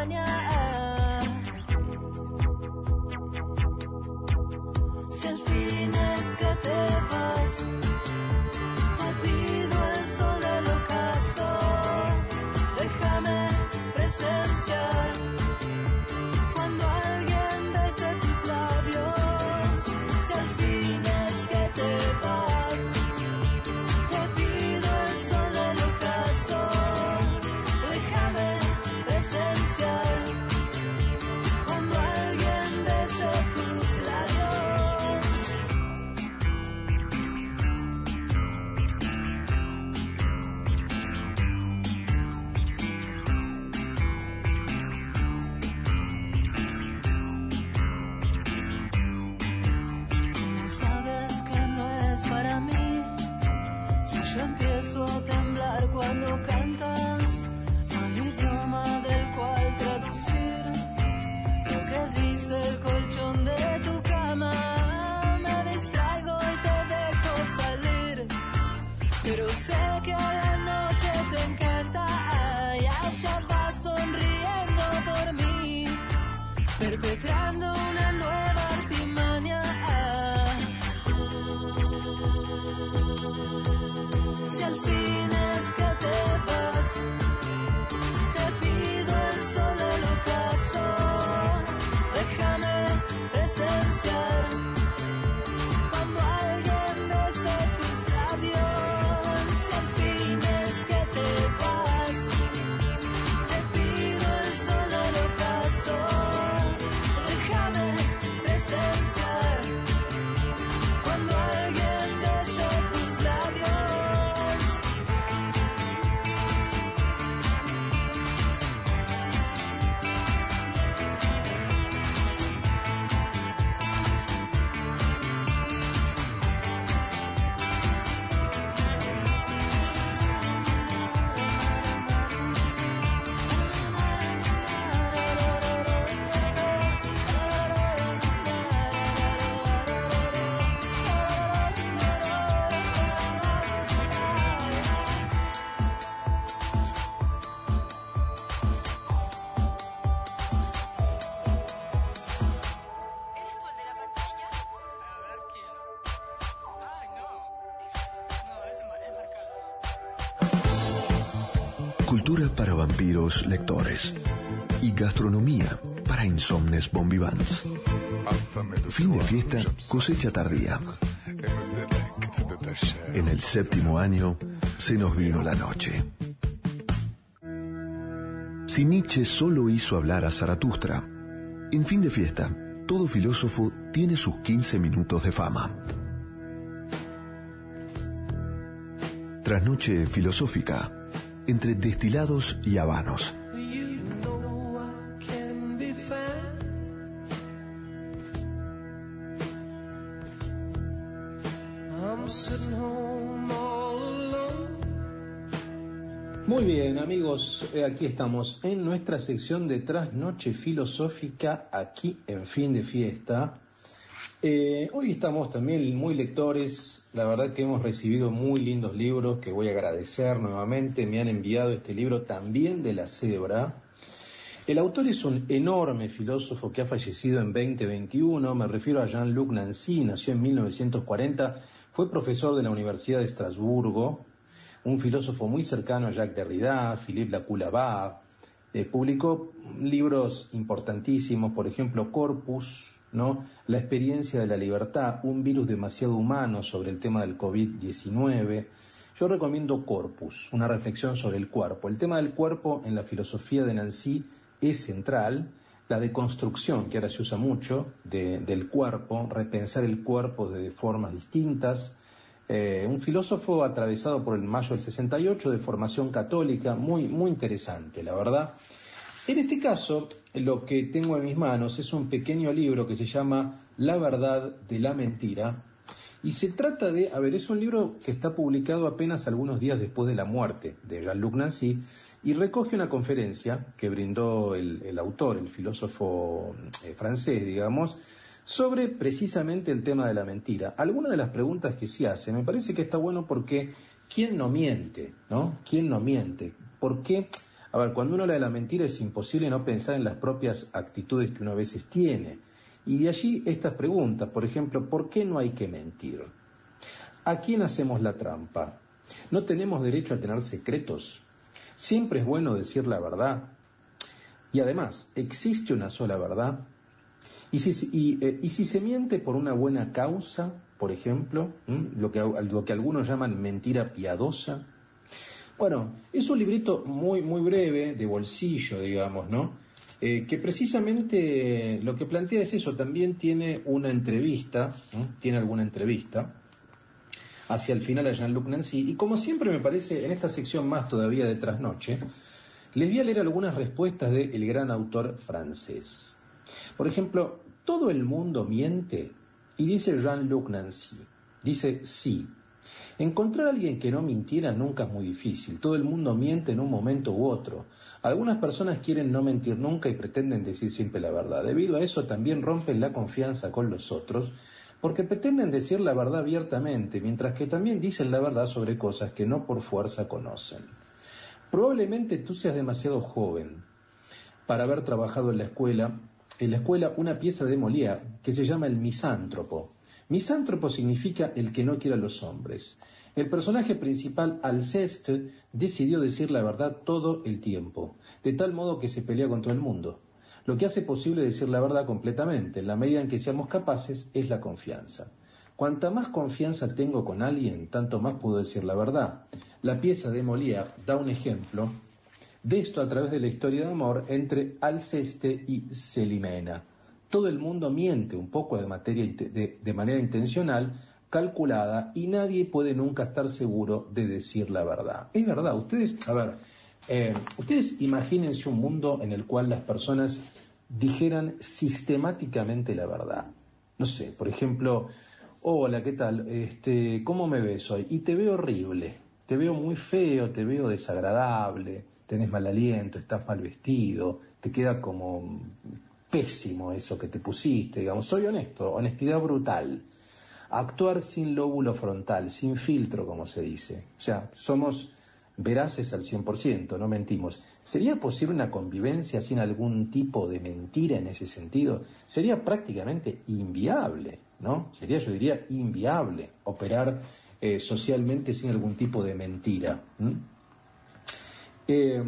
Vampiros lectores. Y gastronomía para insomnes bombivans. Fin de fiesta, cosecha tardía. En el séptimo año se nos vino la noche. Si Nietzsche solo hizo hablar a Zaratustra, en fin de fiesta, todo filósofo tiene sus 15 minutos de fama. Trasnoche filosófica, entre destilados y habanos. Muy bien, amigos, eh, aquí estamos en nuestra sección de Trasnoche Filosófica, aquí en fin de fiesta. Eh, hoy estamos también muy lectores, la verdad que hemos recibido muy lindos libros que voy a agradecer nuevamente, me han enviado este libro también de la cebra. El autor es un enorme filósofo que ha fallecido en 2021, me refiero a Jean-Luc Nancy, nació en 1940, fue profesor de la Universidad de Estrasburgo, un filósofo muy cercano a Jacques Derrida, Philippe Lacoulabar, eh, publicó libros importantísimos, por ejemplo, Corpus, ¿no? La experiencia de la libertad, un virus demasiado humano sobre el tema del COVID-19. Yo recomiendo Corpus, una reflexión sobre el cuerpo. El tema del cuerpo en la filosofía de Nancy es central, la deconstrucción, que ahora se usa mucho, de- del cuerpo, repensar el cuerpo de formas distintas. Eh, un filósofo atravesado por el mayo del 68, de formación católica, muy, muy interesante, la verdad. En este caso, lo que tengo en mis manos es un pequeño libro que se llama La verdad de la mentira. Y se trata de, a ver, es un libro que está publicado apenas algunos días después de la muerte de Jean-Luc Nancy y recoge una conferencia que brindó el, el autor, el filósofo eh, francés, digamos, sobre precisamente el tema de la mentira. Algunas de las preguntas que se hace me parece que está bueno porque ¿quién no miente? ¿No? ¿Quién no miente? ¿Por qué? A ver, cuando uno habla de la mentira es imposible no pensar en las propias actitudes que uno a veces tiene. Y de allí estas preguntas, por ejemplo, ¿por qué no hay que mentir? ¿A quién hacemos la trampa? ¿No tenemos derecho a tener secretos? ¿Siempre es bueno decir la verdad? Y además, ¿existe una sola verdad? ¿Y si, y, eh, se miente por una buena causa, por ejemplo, lo que algunos llaman mentira piadosa? Bueno, es un librito muy, muy breve, de bolsillo, digamos, ¿no? Eh, que precisamente lo que plantea es eso, también tiene una entrevista, tiene alguna entrevista hacia el final a Jean-Luc Nancy, y como siempre me parece, en esta sección más todavía de trasnoche, les voy a leer algunas respuestas del gran autor francés. Por ejemplo, todo el mundo miente, y dice Jean-Luc Nancy, dice sí. Encontrar a alguien que no mintiera nunca es muy difícil. Todo el mundo miente en un momento u otro. Algunas personas quieren no mentir nunca y pretenden decir siempre la verdad. Debido a eso también rompen la confianza con los otros porque pretenden decir la verdad abiertamente, mientras que también dicen la verdad sobre cosas que no por fuerza conocen. Probablemente tú seas demasiado joven para haber trabajado en la escuela, en la escuela una pieza de Molière que se llama el misántropo. Misántropo significa el que no quiere a los hombres. El personaje principal, Alceste, decidió decir la verdad todo el tiempo, de tal modo que se pelea con todo el mundo. Lo que hace posible decir la verdad completamente, en la medida en que seamos capaces, es la confianza. Cuanta más confianza tengo con alguien, tanto más puedo decir la verdad. La pieza de Molière da un ejemplo de esto a través de la historia de amor entre Alceste y Celimena. Todo el mundo miente un poco de, materia, de, manera intencional, calculada, y nadie puede nunca estar seguro de decir la verdad. Es verdad, ustedes, a ver, eh, ustedes imagínense un mundo en el cual las personas dijeran sistemáticamente la verdad. No sé, por ejemplo, hola, ¿qué tal? Este, ¿Cómo me ves hoy? Y te veo horrible, te veo muy feo, te veo desagradable, tenés mal aliento, estás mal vestido, te queda como pésimo eso que te pusiste, digamos. Soy honesto, honestidad brutal. Actuar sin lóbulo frontal, sin filtro, como se dice. O sea, somos veraces al 100%, no mentimos. ¿Sería posible una convivencia sin algún tipo de mentira en ese sentido? Sería prácticamente inviable, ¿no? Sería, yo diría, inviable operar eh, socialmente sin algún tipo de mentira. Eh,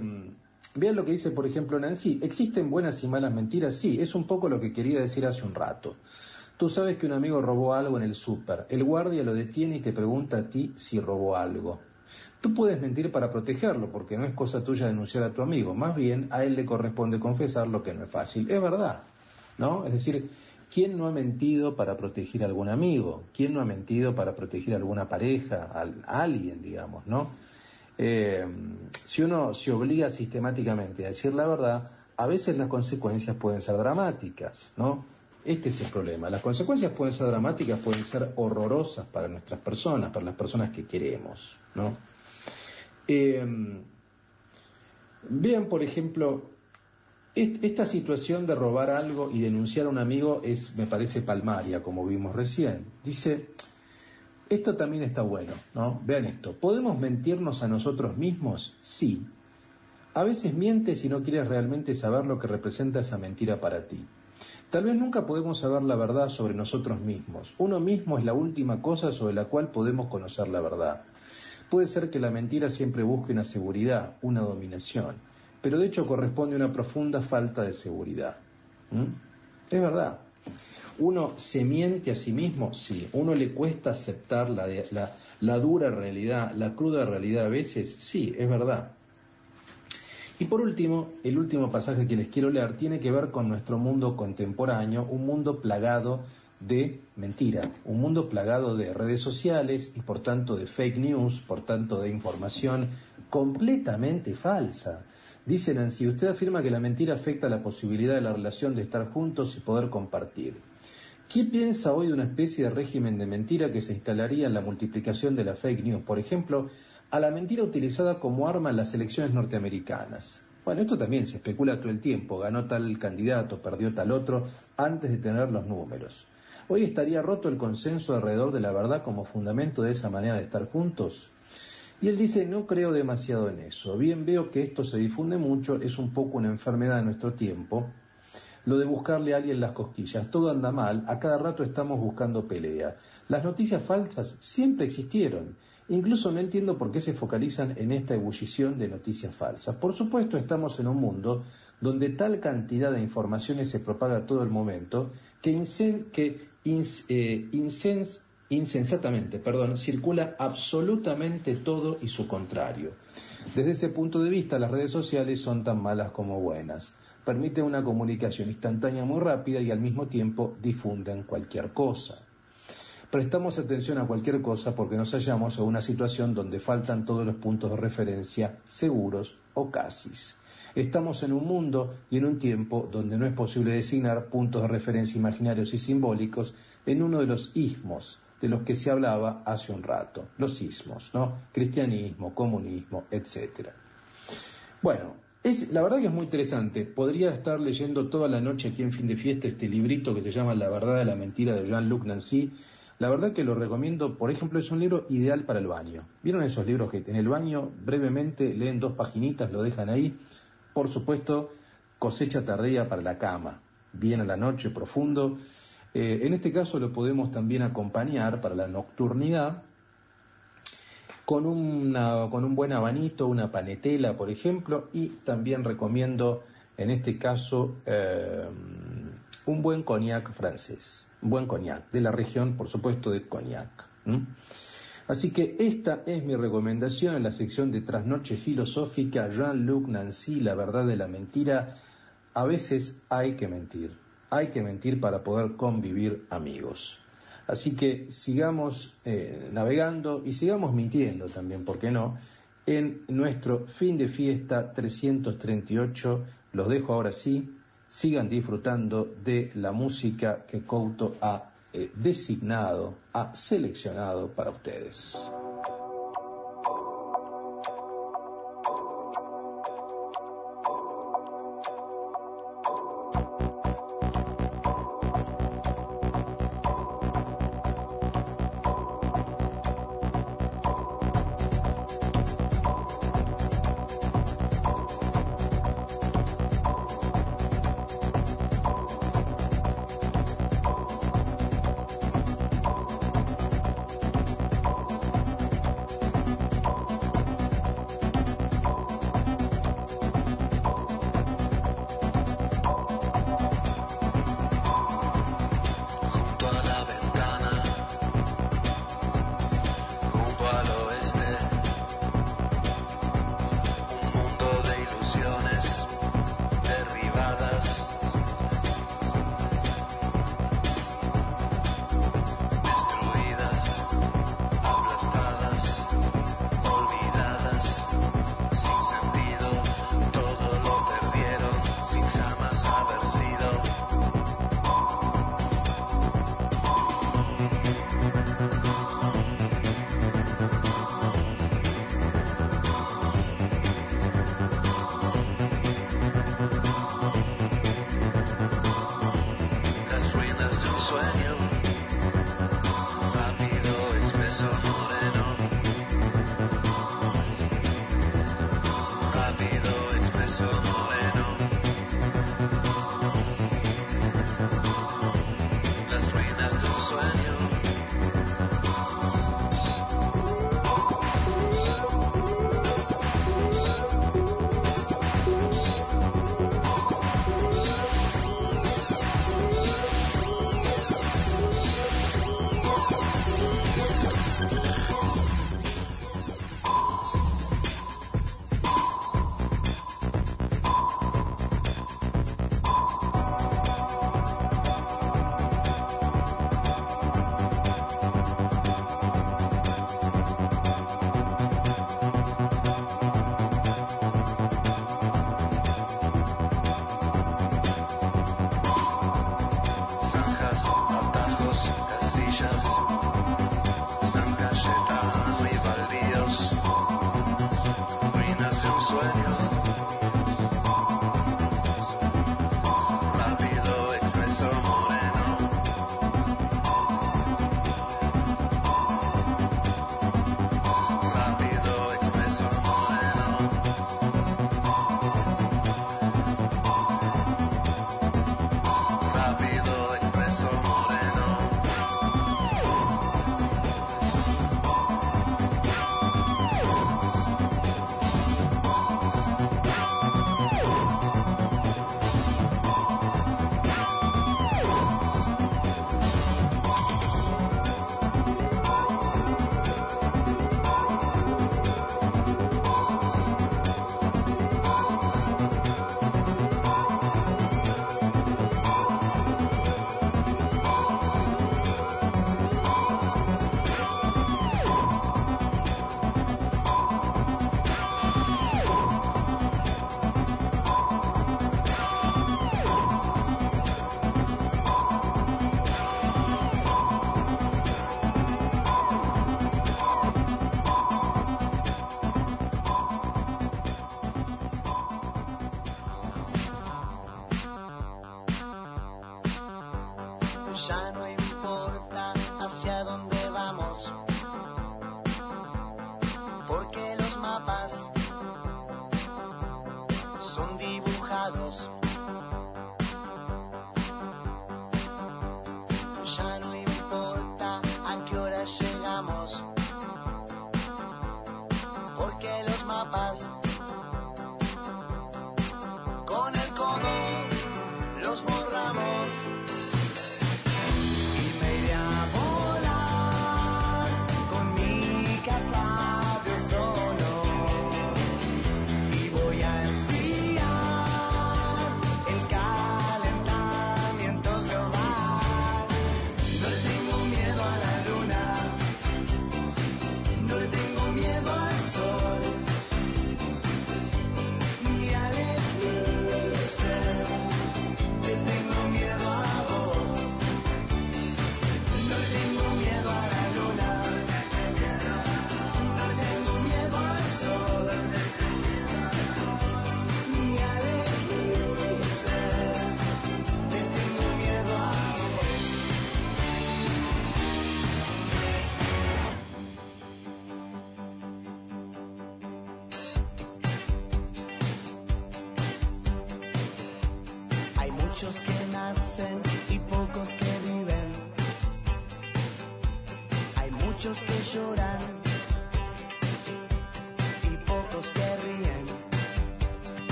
vean lo que dice, por ejemplo, Nancy. ¿Existen buenas y malas mentiras? Sí, es un poco lo que quería decir hace un rato. Tú sabes que un amigo robó algo en el súper. El guardia lo detiene y te pregunta a ti si robó algo. Tú puedes mentir para protegerlo, porque no es cosa tuya denunciar a tu amigo. Más bien, a él le corresponde confesar lo que no es fácil. Es verdad, ¿no? Es decir, ¿quién no ha mentido para proteger a algún amigo? ¿Quién no ha mentido para proteger a alguna pareja, a, alguien, digamos, ¿no? Eh, si uno se obliga sistemáticamente a decir la verdad, a veces las consecuencias pueden ser dramáticas, ¿no? Este es el problema. Las consecuencias pueden ser dramáticas, pueden ser horrorosas para nuestras personas, para las personas que queremos, ¿no? Eh, vean, por ejemplo, est esta situación de robar algo y denunciar a un amigo es, me parece, palmaria, como vimos recién. Dice, esto también está bueno, ¿no? Vean esto. ¿Podemos mentirnos a nosotros mismos? Sí. A veces mientes y no quieres realmente saber lo que representa esa mentira para ti. Tal vez nunca podemos saber la verdad sobre nosotros mismos. Uno mismo es la última cosa sobre la cual podemos conocer la verdad. Puede ser que la mentira siempre busque una seguridad, una dominación, pero de hecho corresponde a una profunda falta de seguridad. ¿Mm? Es verdad. ¿Uno se miente a sí mismo? Sí. ¿Uno le cuesta aceptar la, la, dura realidad, la cruda realidad a veces? Sí, es verdad. Y por último, el último pasaje que les quiero leer tiene que ver con nuestro mundo contemporáneo, un mundo plagado de mentira, un mundo plagado de redes sociales y por tanto de fake news, por tanto de información completamente falsa. Dice Nancy, usted afirma que la mentira afecta la posibilidad de la relación de estar juntos y poder compartir. ¿Qué piensa hoy de una especie de régimen de mentira que se instalaría en la multiplicación de la fake news? Por ejemplo, a la mentira utilizada como arma en las elecciones norteamericanas. Bueno, esto también se especula todo el tiempo, ganó tal candidato, perdió tal otro, antes de tener los números. Hoy estaría roto el consenso alrededor de la verdad como fundamento de esa manera de estar juntos. Y él dice, no creo demasiado en eso. Bien veo que esto se difunde mucho, es un poco una enfermedad de nuestro tiempo. Lo de buscarle a alguien las cosquillas, todo anda mal, a cada rato estamos buscando pelea. Las noticias falsas siempre existieron. Incluso no entiendo por qué se focalizan en esta ebullición de noticias falsas. Por supuesto, estamos en un mundo donde tal cantidad de informaciones se propaga todo el momento que, incen- que ins- eh, insens- insensatamente, perdón, circula absolutamente todo y su contrario. Desde ese punto de vista, las redes sociales son tan malas como buenas. Permiten una comunicación instantánea muy rápida y al mismo tiempo difunden cualquier cosa. Prestamos atención a cualquier cosa porque nos hallamos en una situación donde faltan todos los puntos de referencia seguros o casi. Estamos en un mundo y en un tiempo donde no es posible designar puntos de referencia imaginarios y simbólicos en uno de los ismos de los que se hablaba hace un rato, los ismos, ¿no? Cristianismo, comunismo, etcétera. Bueno, es, la verdad que es muy interesante. Podría estar leyendo toda la noche aquí en fin de fiesta este librito que se llama La verdad de la mentira de Jean-Luc Nancy. La verdad que lo recomiendo, por ejemplo, es un libro ideal para el baño. ¿Vieron esos libros que en el baño brevemente leen dos paginitas, lo dejan ahí? Por supuesto, cosecha tardía para la cama, bien a la noche, profundo. Eh, en este caso lo podemos también acompañar para la nocturnidad con, una, con un buen abanito, una panetela, por ejemplo, y también recomiendo, en este caso, eh, un buen cognac francés, un buen cognac, de la región, por supuesto, de cognac. Así que esta es mi recomendación en la sección de Trasnoche Filosófica, Jean-Luc Nancy, La verdad de la mentira. A veces hay que mentir, hay que mentir para poder convivir amigos. Así que sigamos eh, navegando y sigamos mintiendo también, ¿por qué no? En nuestro fin de fiesta 338, los dejo ahora sí, sigan disfrutando de la música que Couto ha eh, designado, ha seleccionado para ustedes.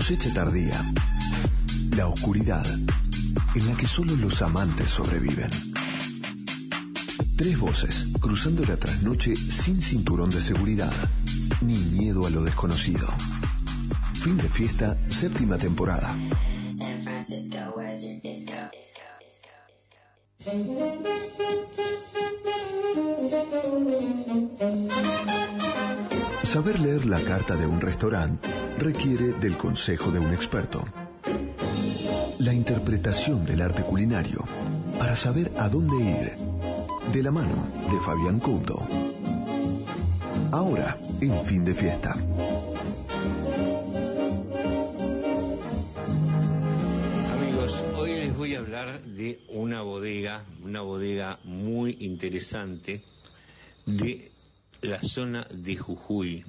Cosecha tardía. La oscuridad, en la que solo los amantes sobreviven. Tres voces, cruzando la trasnoche sin cinturón de seguridad, ni miedo a lo desconocido. Fin de fiesta, séptima temporada. San Francisco, where's your disco? Disco, disco, Saber leer la carta de un restaurante requiere del consejo de un experto. La interpretación del arte culinario para saber a dónde ir. De la mano de Fabián Couto. Ahora, en fin de fiesta. Amigos, hoy les voy a hablar de una bodega, una bodega muy interesante de la zona de Jujuy.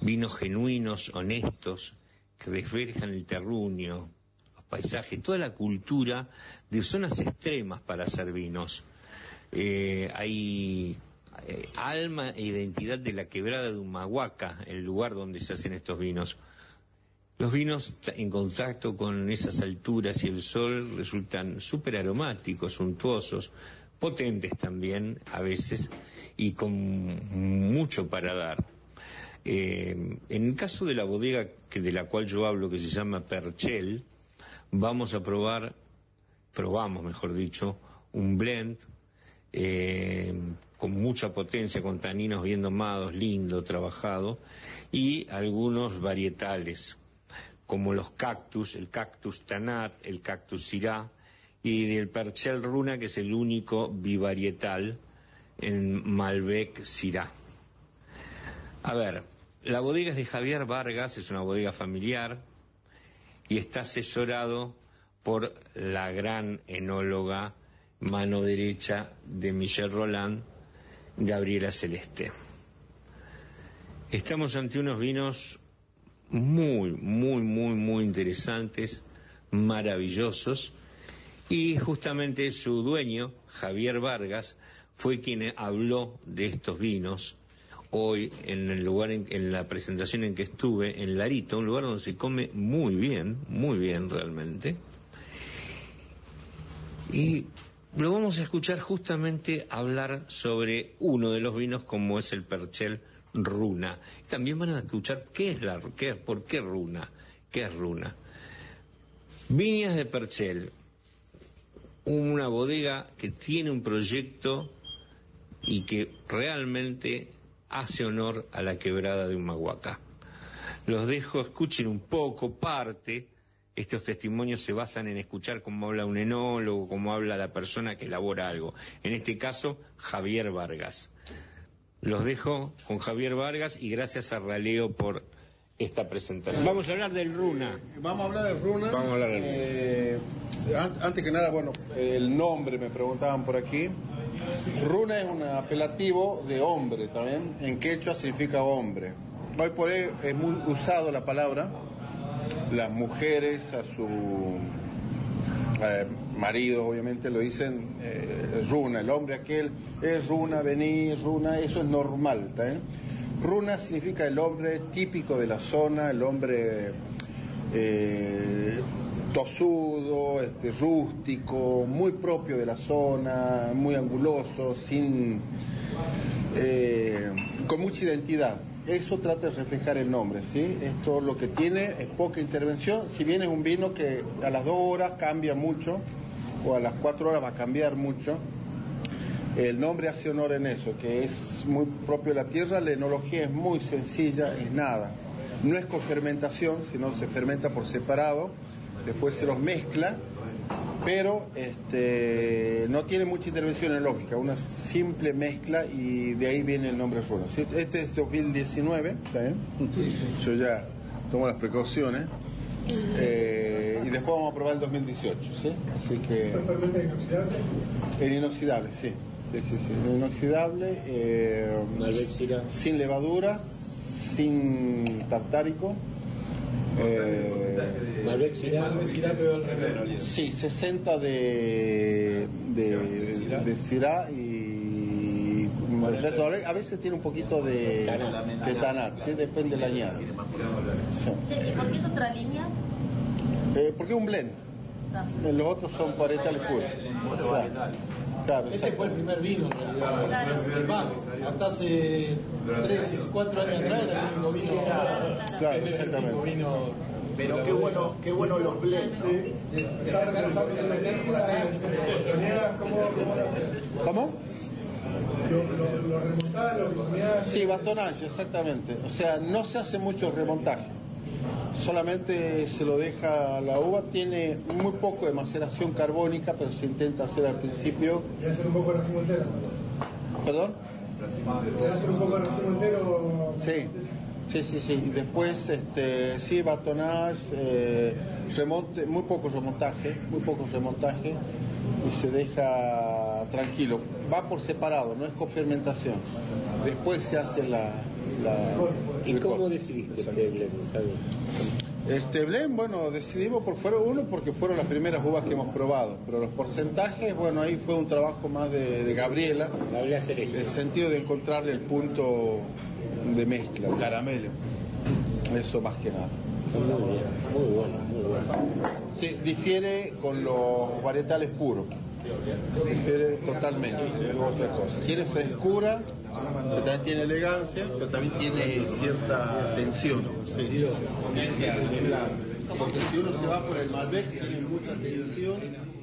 Vinos genuinos, honestos, que reflejan el terruño, los paisajes, toda la cultura de zonas extremas para hacer vinos. Eh, hay eh, alma e identidad de la quebrada de Humahuaca, el lugar donde se hacen estos vinos. Los vinos en contacto con esas alturas y el sol resultan súper aromáticos, suntuosos, potentes también a veces y con mucho para dar. Eh, en el caso de la bodega que, de la cual yo hablo, que se llama Perchel, vamos a probar, probamos mejor dicho, un blend eh, con mucha potencia, con taninos bien domados, lindo, trabajado, y algunos varietales, como los cactus, el cactus tanat, el cactus sirá, y del perchel runa, que es el único bivarietal en Malbec sirá. A ver, la bodega es de Javier Vargas, es una bodega familiar, y está asesorado por la gran enóloga mano derecha de Michel Roland, Gabriela Celeste. Estamos ante unos vinos muy, muy, muy, muy interesantes, maravillosos, y justamente su dueño, Javier Vargas, fue quien habló de estos vinos hoy en el lugar, en, la presentación en que estuve, en Larito, un lugar donde se come muy bien, muy bien realmente. Y lo vamos a escuchar justamente hablar sobre uno de los vinos como es el Perchel Runa. También van a escuchar qué es la, qué, por qué Runa, qué es Runa. Viñas de Perchel, una bodega que tiene un proyecto y que realmente hace honor a la quebrada de Humahuaca. Los dejo, escuchen un poco, parte. Estos testimonios se basan en escuchar cómo habla un enólogo, cómo habla la persona que elabora algo. En este caso, Javier Vargas. Los dejo con Javier Vargas y gracias a Raleo por esta presentación. Vamos a hablar del Runa. Vamos a hablar del Runa. Vamos a hablar del Runa. Eh, an- antes que nada, bueno, el nombre me preguntaban por aquí. Runa es un apelativo de hombre también. En quechua significa hombre. Hoy por hoy es muy usado la palabra. Las mujeres a su eh, marido, obviamente, lo dicen eh, runa. El hombre aquel es runa, venir, runa, eso es normal. ¿está bien? Runa significa el hombre típico de la zona, el hombre eh, tosudo, este, rústico, muy propio de la zona, muy anguloso, sin, eh, con mucha identidad. Eso trata de reflejar el nombre, ¿sí? Esto lo que tiene es poca intervención, si bien es un vino que a las dos horas cambia mucho, o a las cuatro horas va a cambiar mucho, el nombre hace honor en eso, que es muy propio de la tierra, la enología es muy sencilla, es nada. No es con fermentación, sino se fermenta por separado, después se los mezcla, pero este, no tiene mucha intervención enológica, una simple mezcla y de ahí viene el nombre Runa. ¿sí? Este es 2019, ¿está bien? Yo ya tomo las precauciones. Eh, y después vamos a probar el 2018, ¿sí? Así que... En inoxidable, sí. Sí, sí, sí. En inoxidable, eh, sin levaduras, sin tartárico. Eh, Sí, 60 de, de, de Syrah y a veces tiene un poquito de, de tanat, ¿sí? depende del añado. Sí. ¿Y por qué es otra línea? Eh, porque es un blend. Eh, Los otros son varietales puros. Claro. Claro, Este fue el primer vino, en realidad. Más, hasta hace 3, 4 años atrás era el único vino. Claro, exactamente. vino. Pero qué bueno, qué bueno los blend. ¿Cómo? Sí, bastonaje, exactamente. O sea, no se hace mucho remontaje. Solamente se lo deja la uva, tiene muy poco de maceración carbónica, pero se intenta hacer al principio. ¿Y hacer un poco de racimo entero? ¿Perdón? ¿Y hacer un poco entero? Sí, sí, sí, sí. Después, este, sí, batonage, eh, remonte, muy poco remontaje, muy poco remontaje y se deja tranquilo. Va por separado, no es con fermentación. Después se hace la... la ¿Y cómo decidiste este blend, bueno, decidimos por fuera uno porque fueron las primeras uvas que hemos probado, pero los porcentajes, bueno, ahí fue un trabajo más de, de Gabriela, en el sentido de encontrarle el punto de mezcla. Caramelo. Eso más que nada. Muy bien, muy bueno, muy bueno. Sí, difiere con los varietales puros. Totalmente, otra cosa. Tiene frescura, pero también tiene elegancia, pero también tiene cierta tensión. Porque si uno se va por el Malbec, tiene mucha tensión.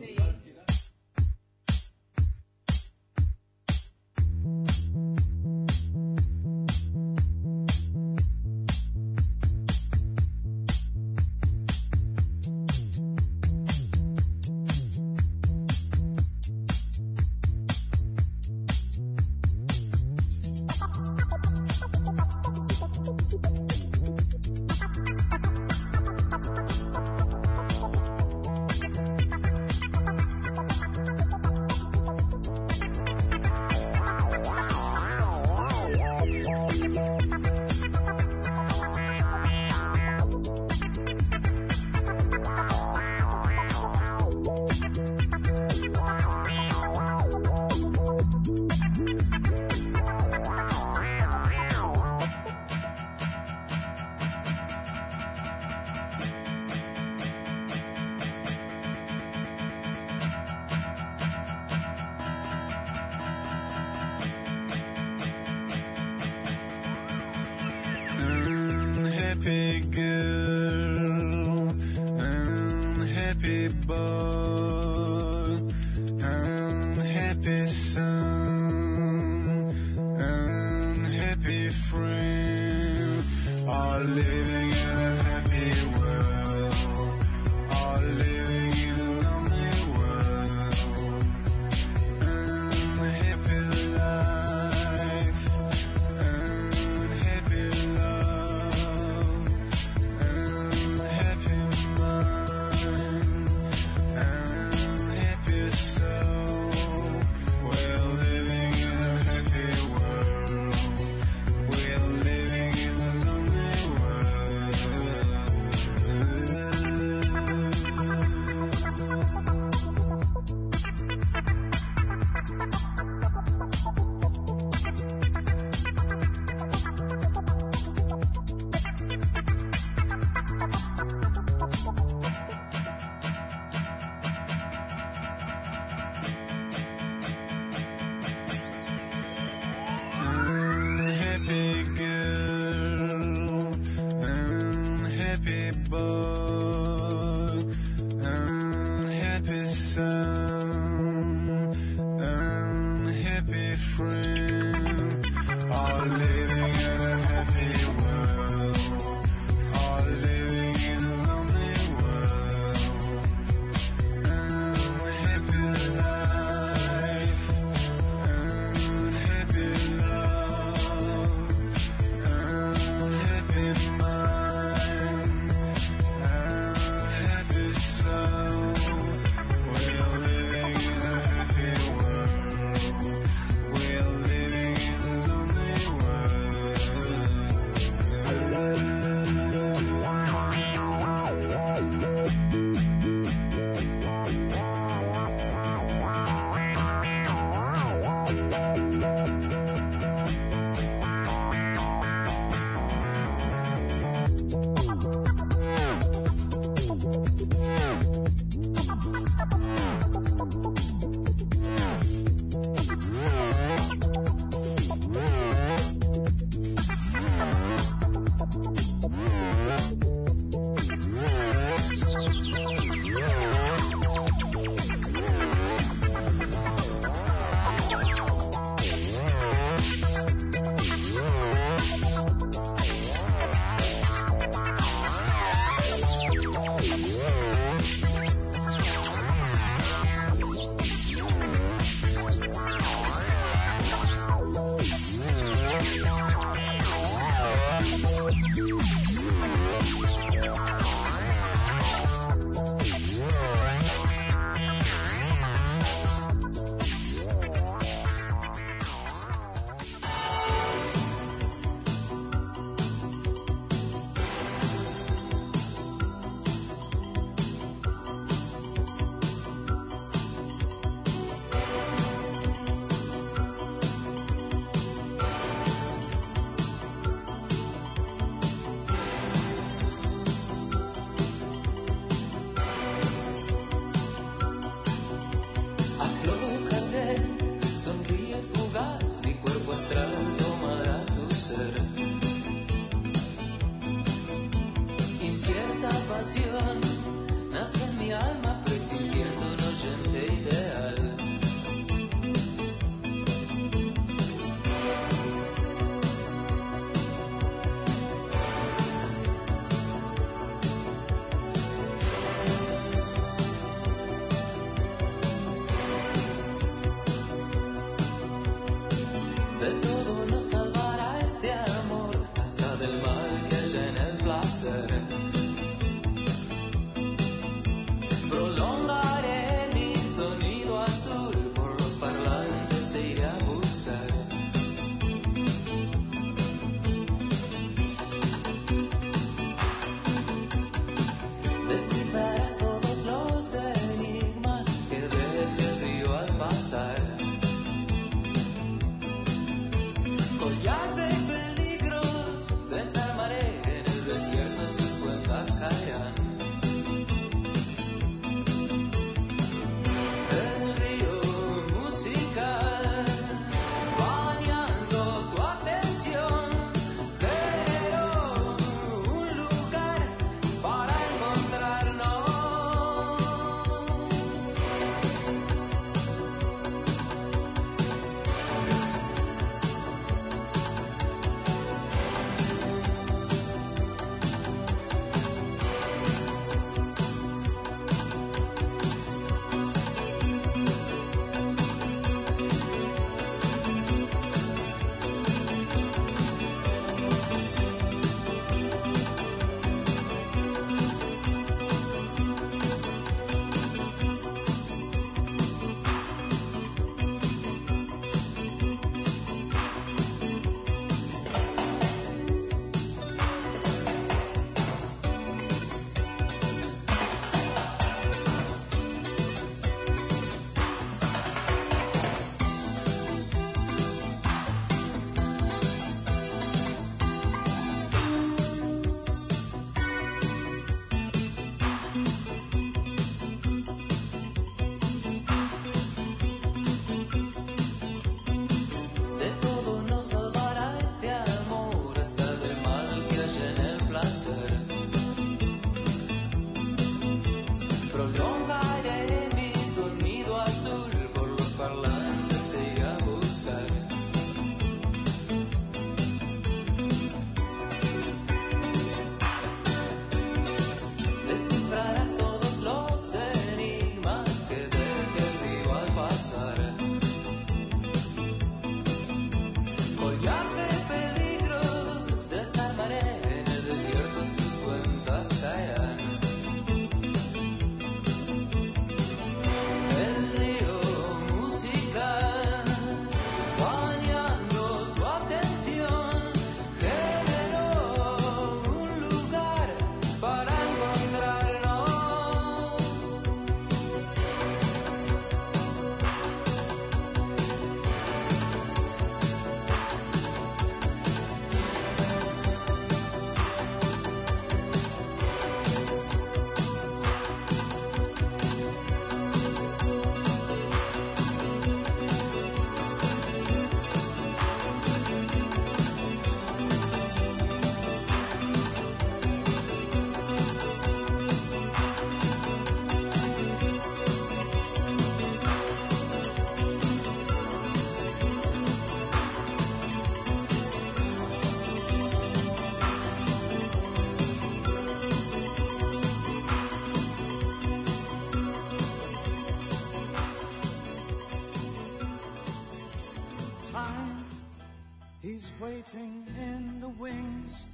Waiting in the wings.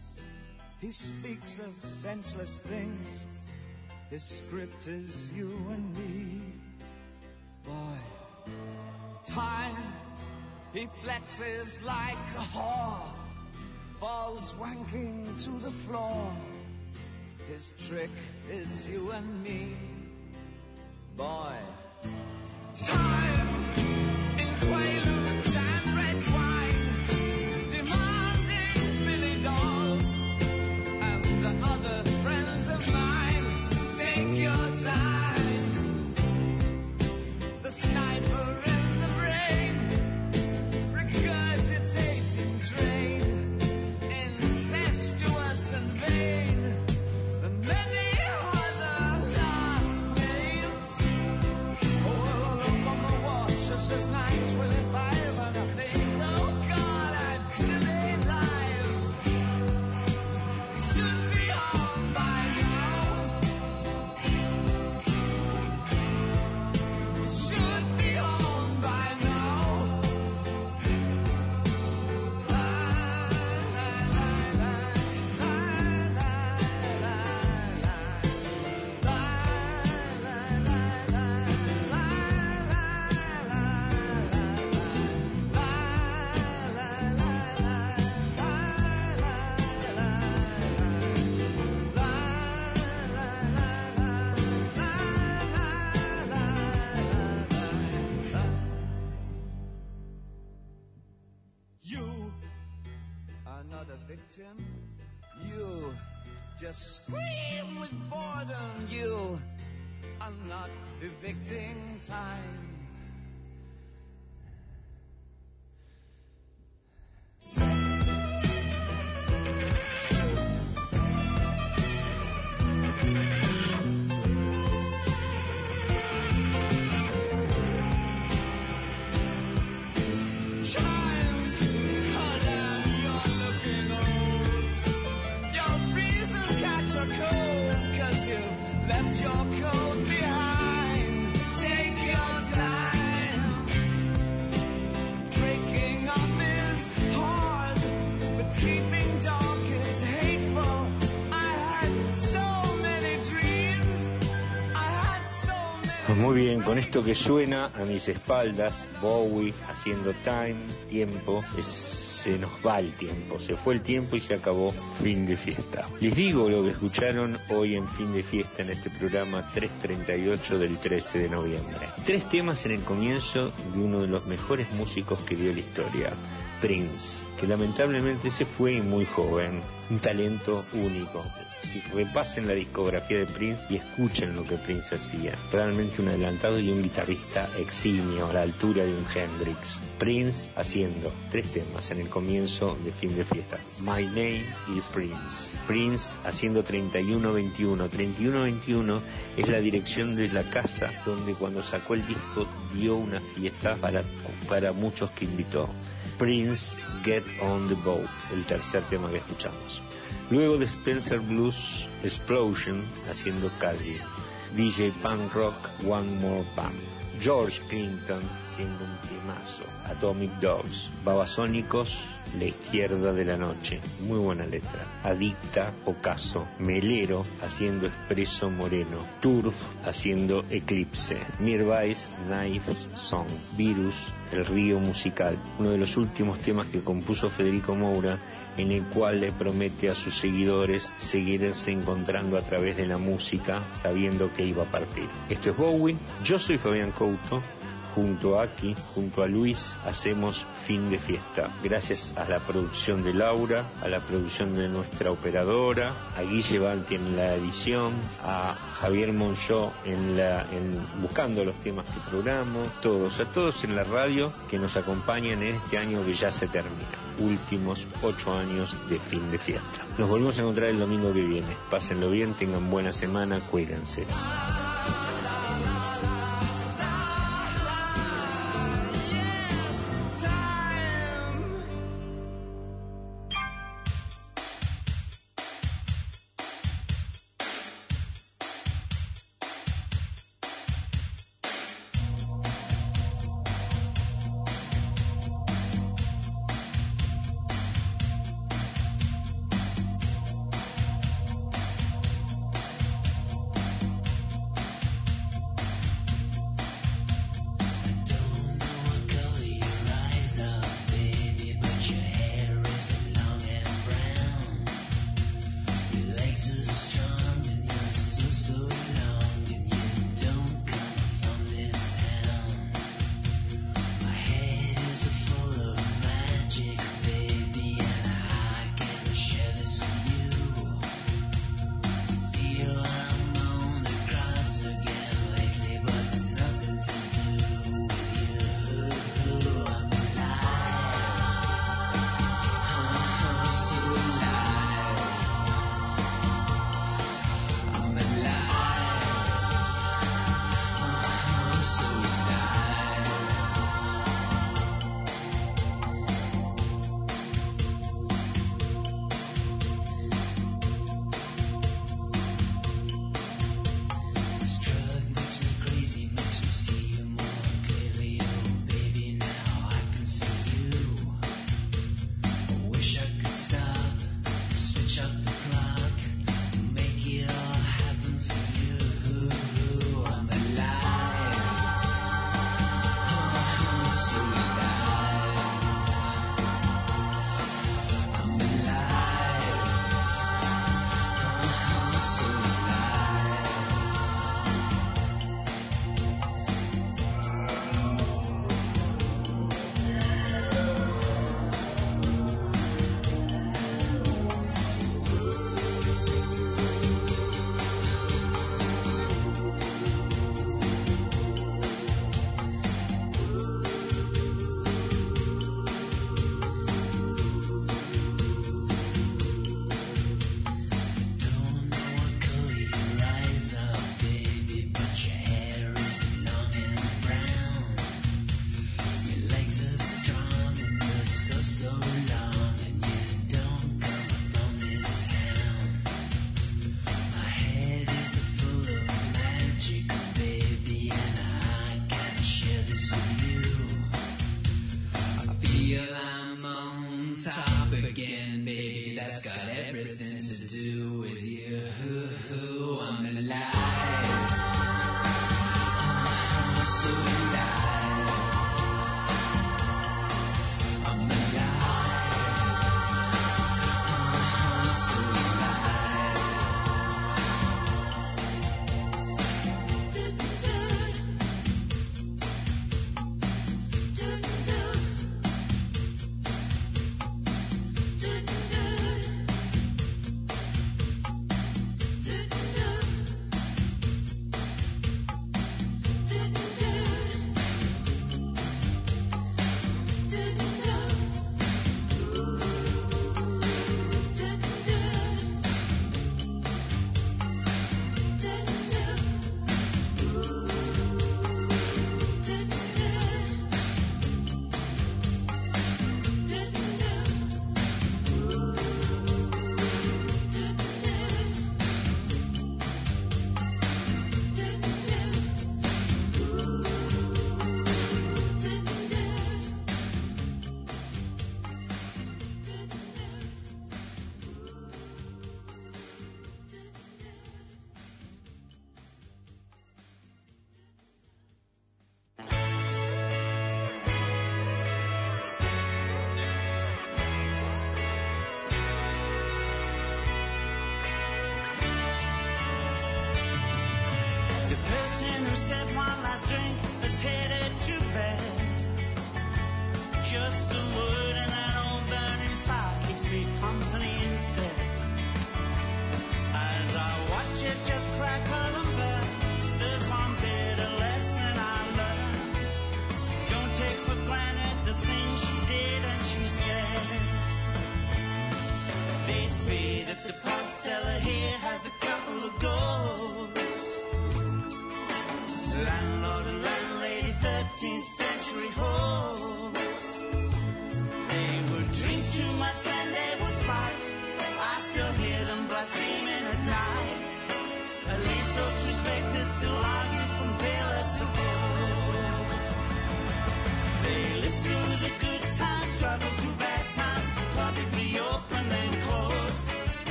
He speaks of senseless things. His script is you and me. Boy, time, he flexes like a whore. Falls wanking to the floor. His trick is you and me. Boy, time boredom. You are not evicting time. Muy bien, con esto que suena a mis espaldas, Bowie haciendo time, tiempo, se nos va el tiempo, se fue el tiempo y se acabó fin de fiesta. Les digo lo que escucharon hoy en fin de fiesta en este programa 338 del 13 de noviembre. Tres temas en el comienzo de uno de los mejores músicos que dio la historia. Prince, que lamentablemente se fue muy joven, un talento único. Si repasen la discografía de Prince y escuchen lo que Prince hacía, realmente un adelantado y un guitarrista eximio a la altura de un Hendrix. Prince haciendo tres temas en el comienzo de fin de fiesta. My Name is Prince. Prince haciendo 3121. 3121 es la dirección de la casa donde cuando sacó el disco dio una fiesta para, para muchos que invitó. Prince Get on the Boat, el tercer tema que escuchamos. Luego de Spencer Blues Explosion haciendo Calvi. DJ Punk Rock One More Pump. George Clinton haciendo un temazo. Atomic Dogs. Babasónicos La izquierda de la noche. Muy buena letra. Adicta Ocaso. Melero haciendo Expreso Moreno. Turf haciendo Eclipse. Mirvice Knives Song. Virus El río musical. Uno de los últimos temas que compuso Federico Moura en el cual le promete a sus seguidores seguirse encontrando a través de la música sabiendo que iba a partir. Esto es Bowie, yo soy Fabián Couto, junto a Aki, junto a Luis, hacemos fin de fiesta. Gracias a la producción de Laura, a la producción de nuestra operadora, a Guille Banti en la edición, a Javier Monchó en la, en, buscando los temas que programo, todos, a todos en la radio que nos acompañan en este año que ya se termina. Últimos ocho años de fin de fiesta. Nos volvemos a encontrar el domingo que viene. Pásenlo bien, tengan buena semana, cuídense.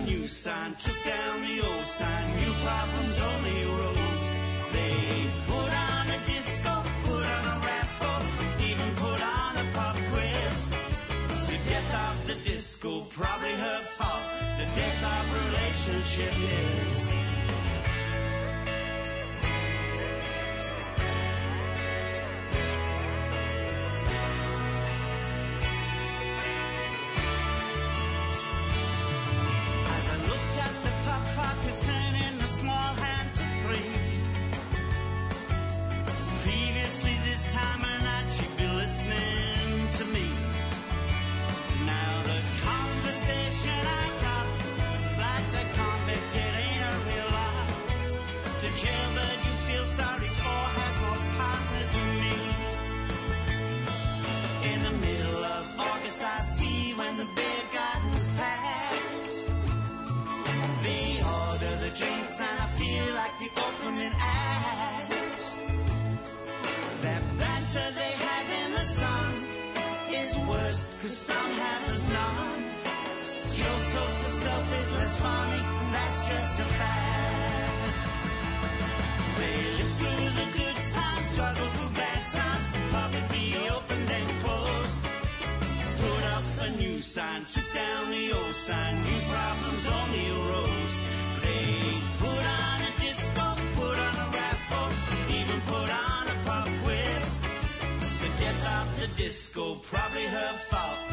new sign, took down the old sign. New problems only arose. They put on a disco, put on a raffle, even put on a pop quiz. The death of the disco, probably her fault. The death of relationship is. sign, sit down the old sign, new problems only arose. They put on a disco, put on a raffle, even put on a pop quiz. The death of the disco, probably her fault.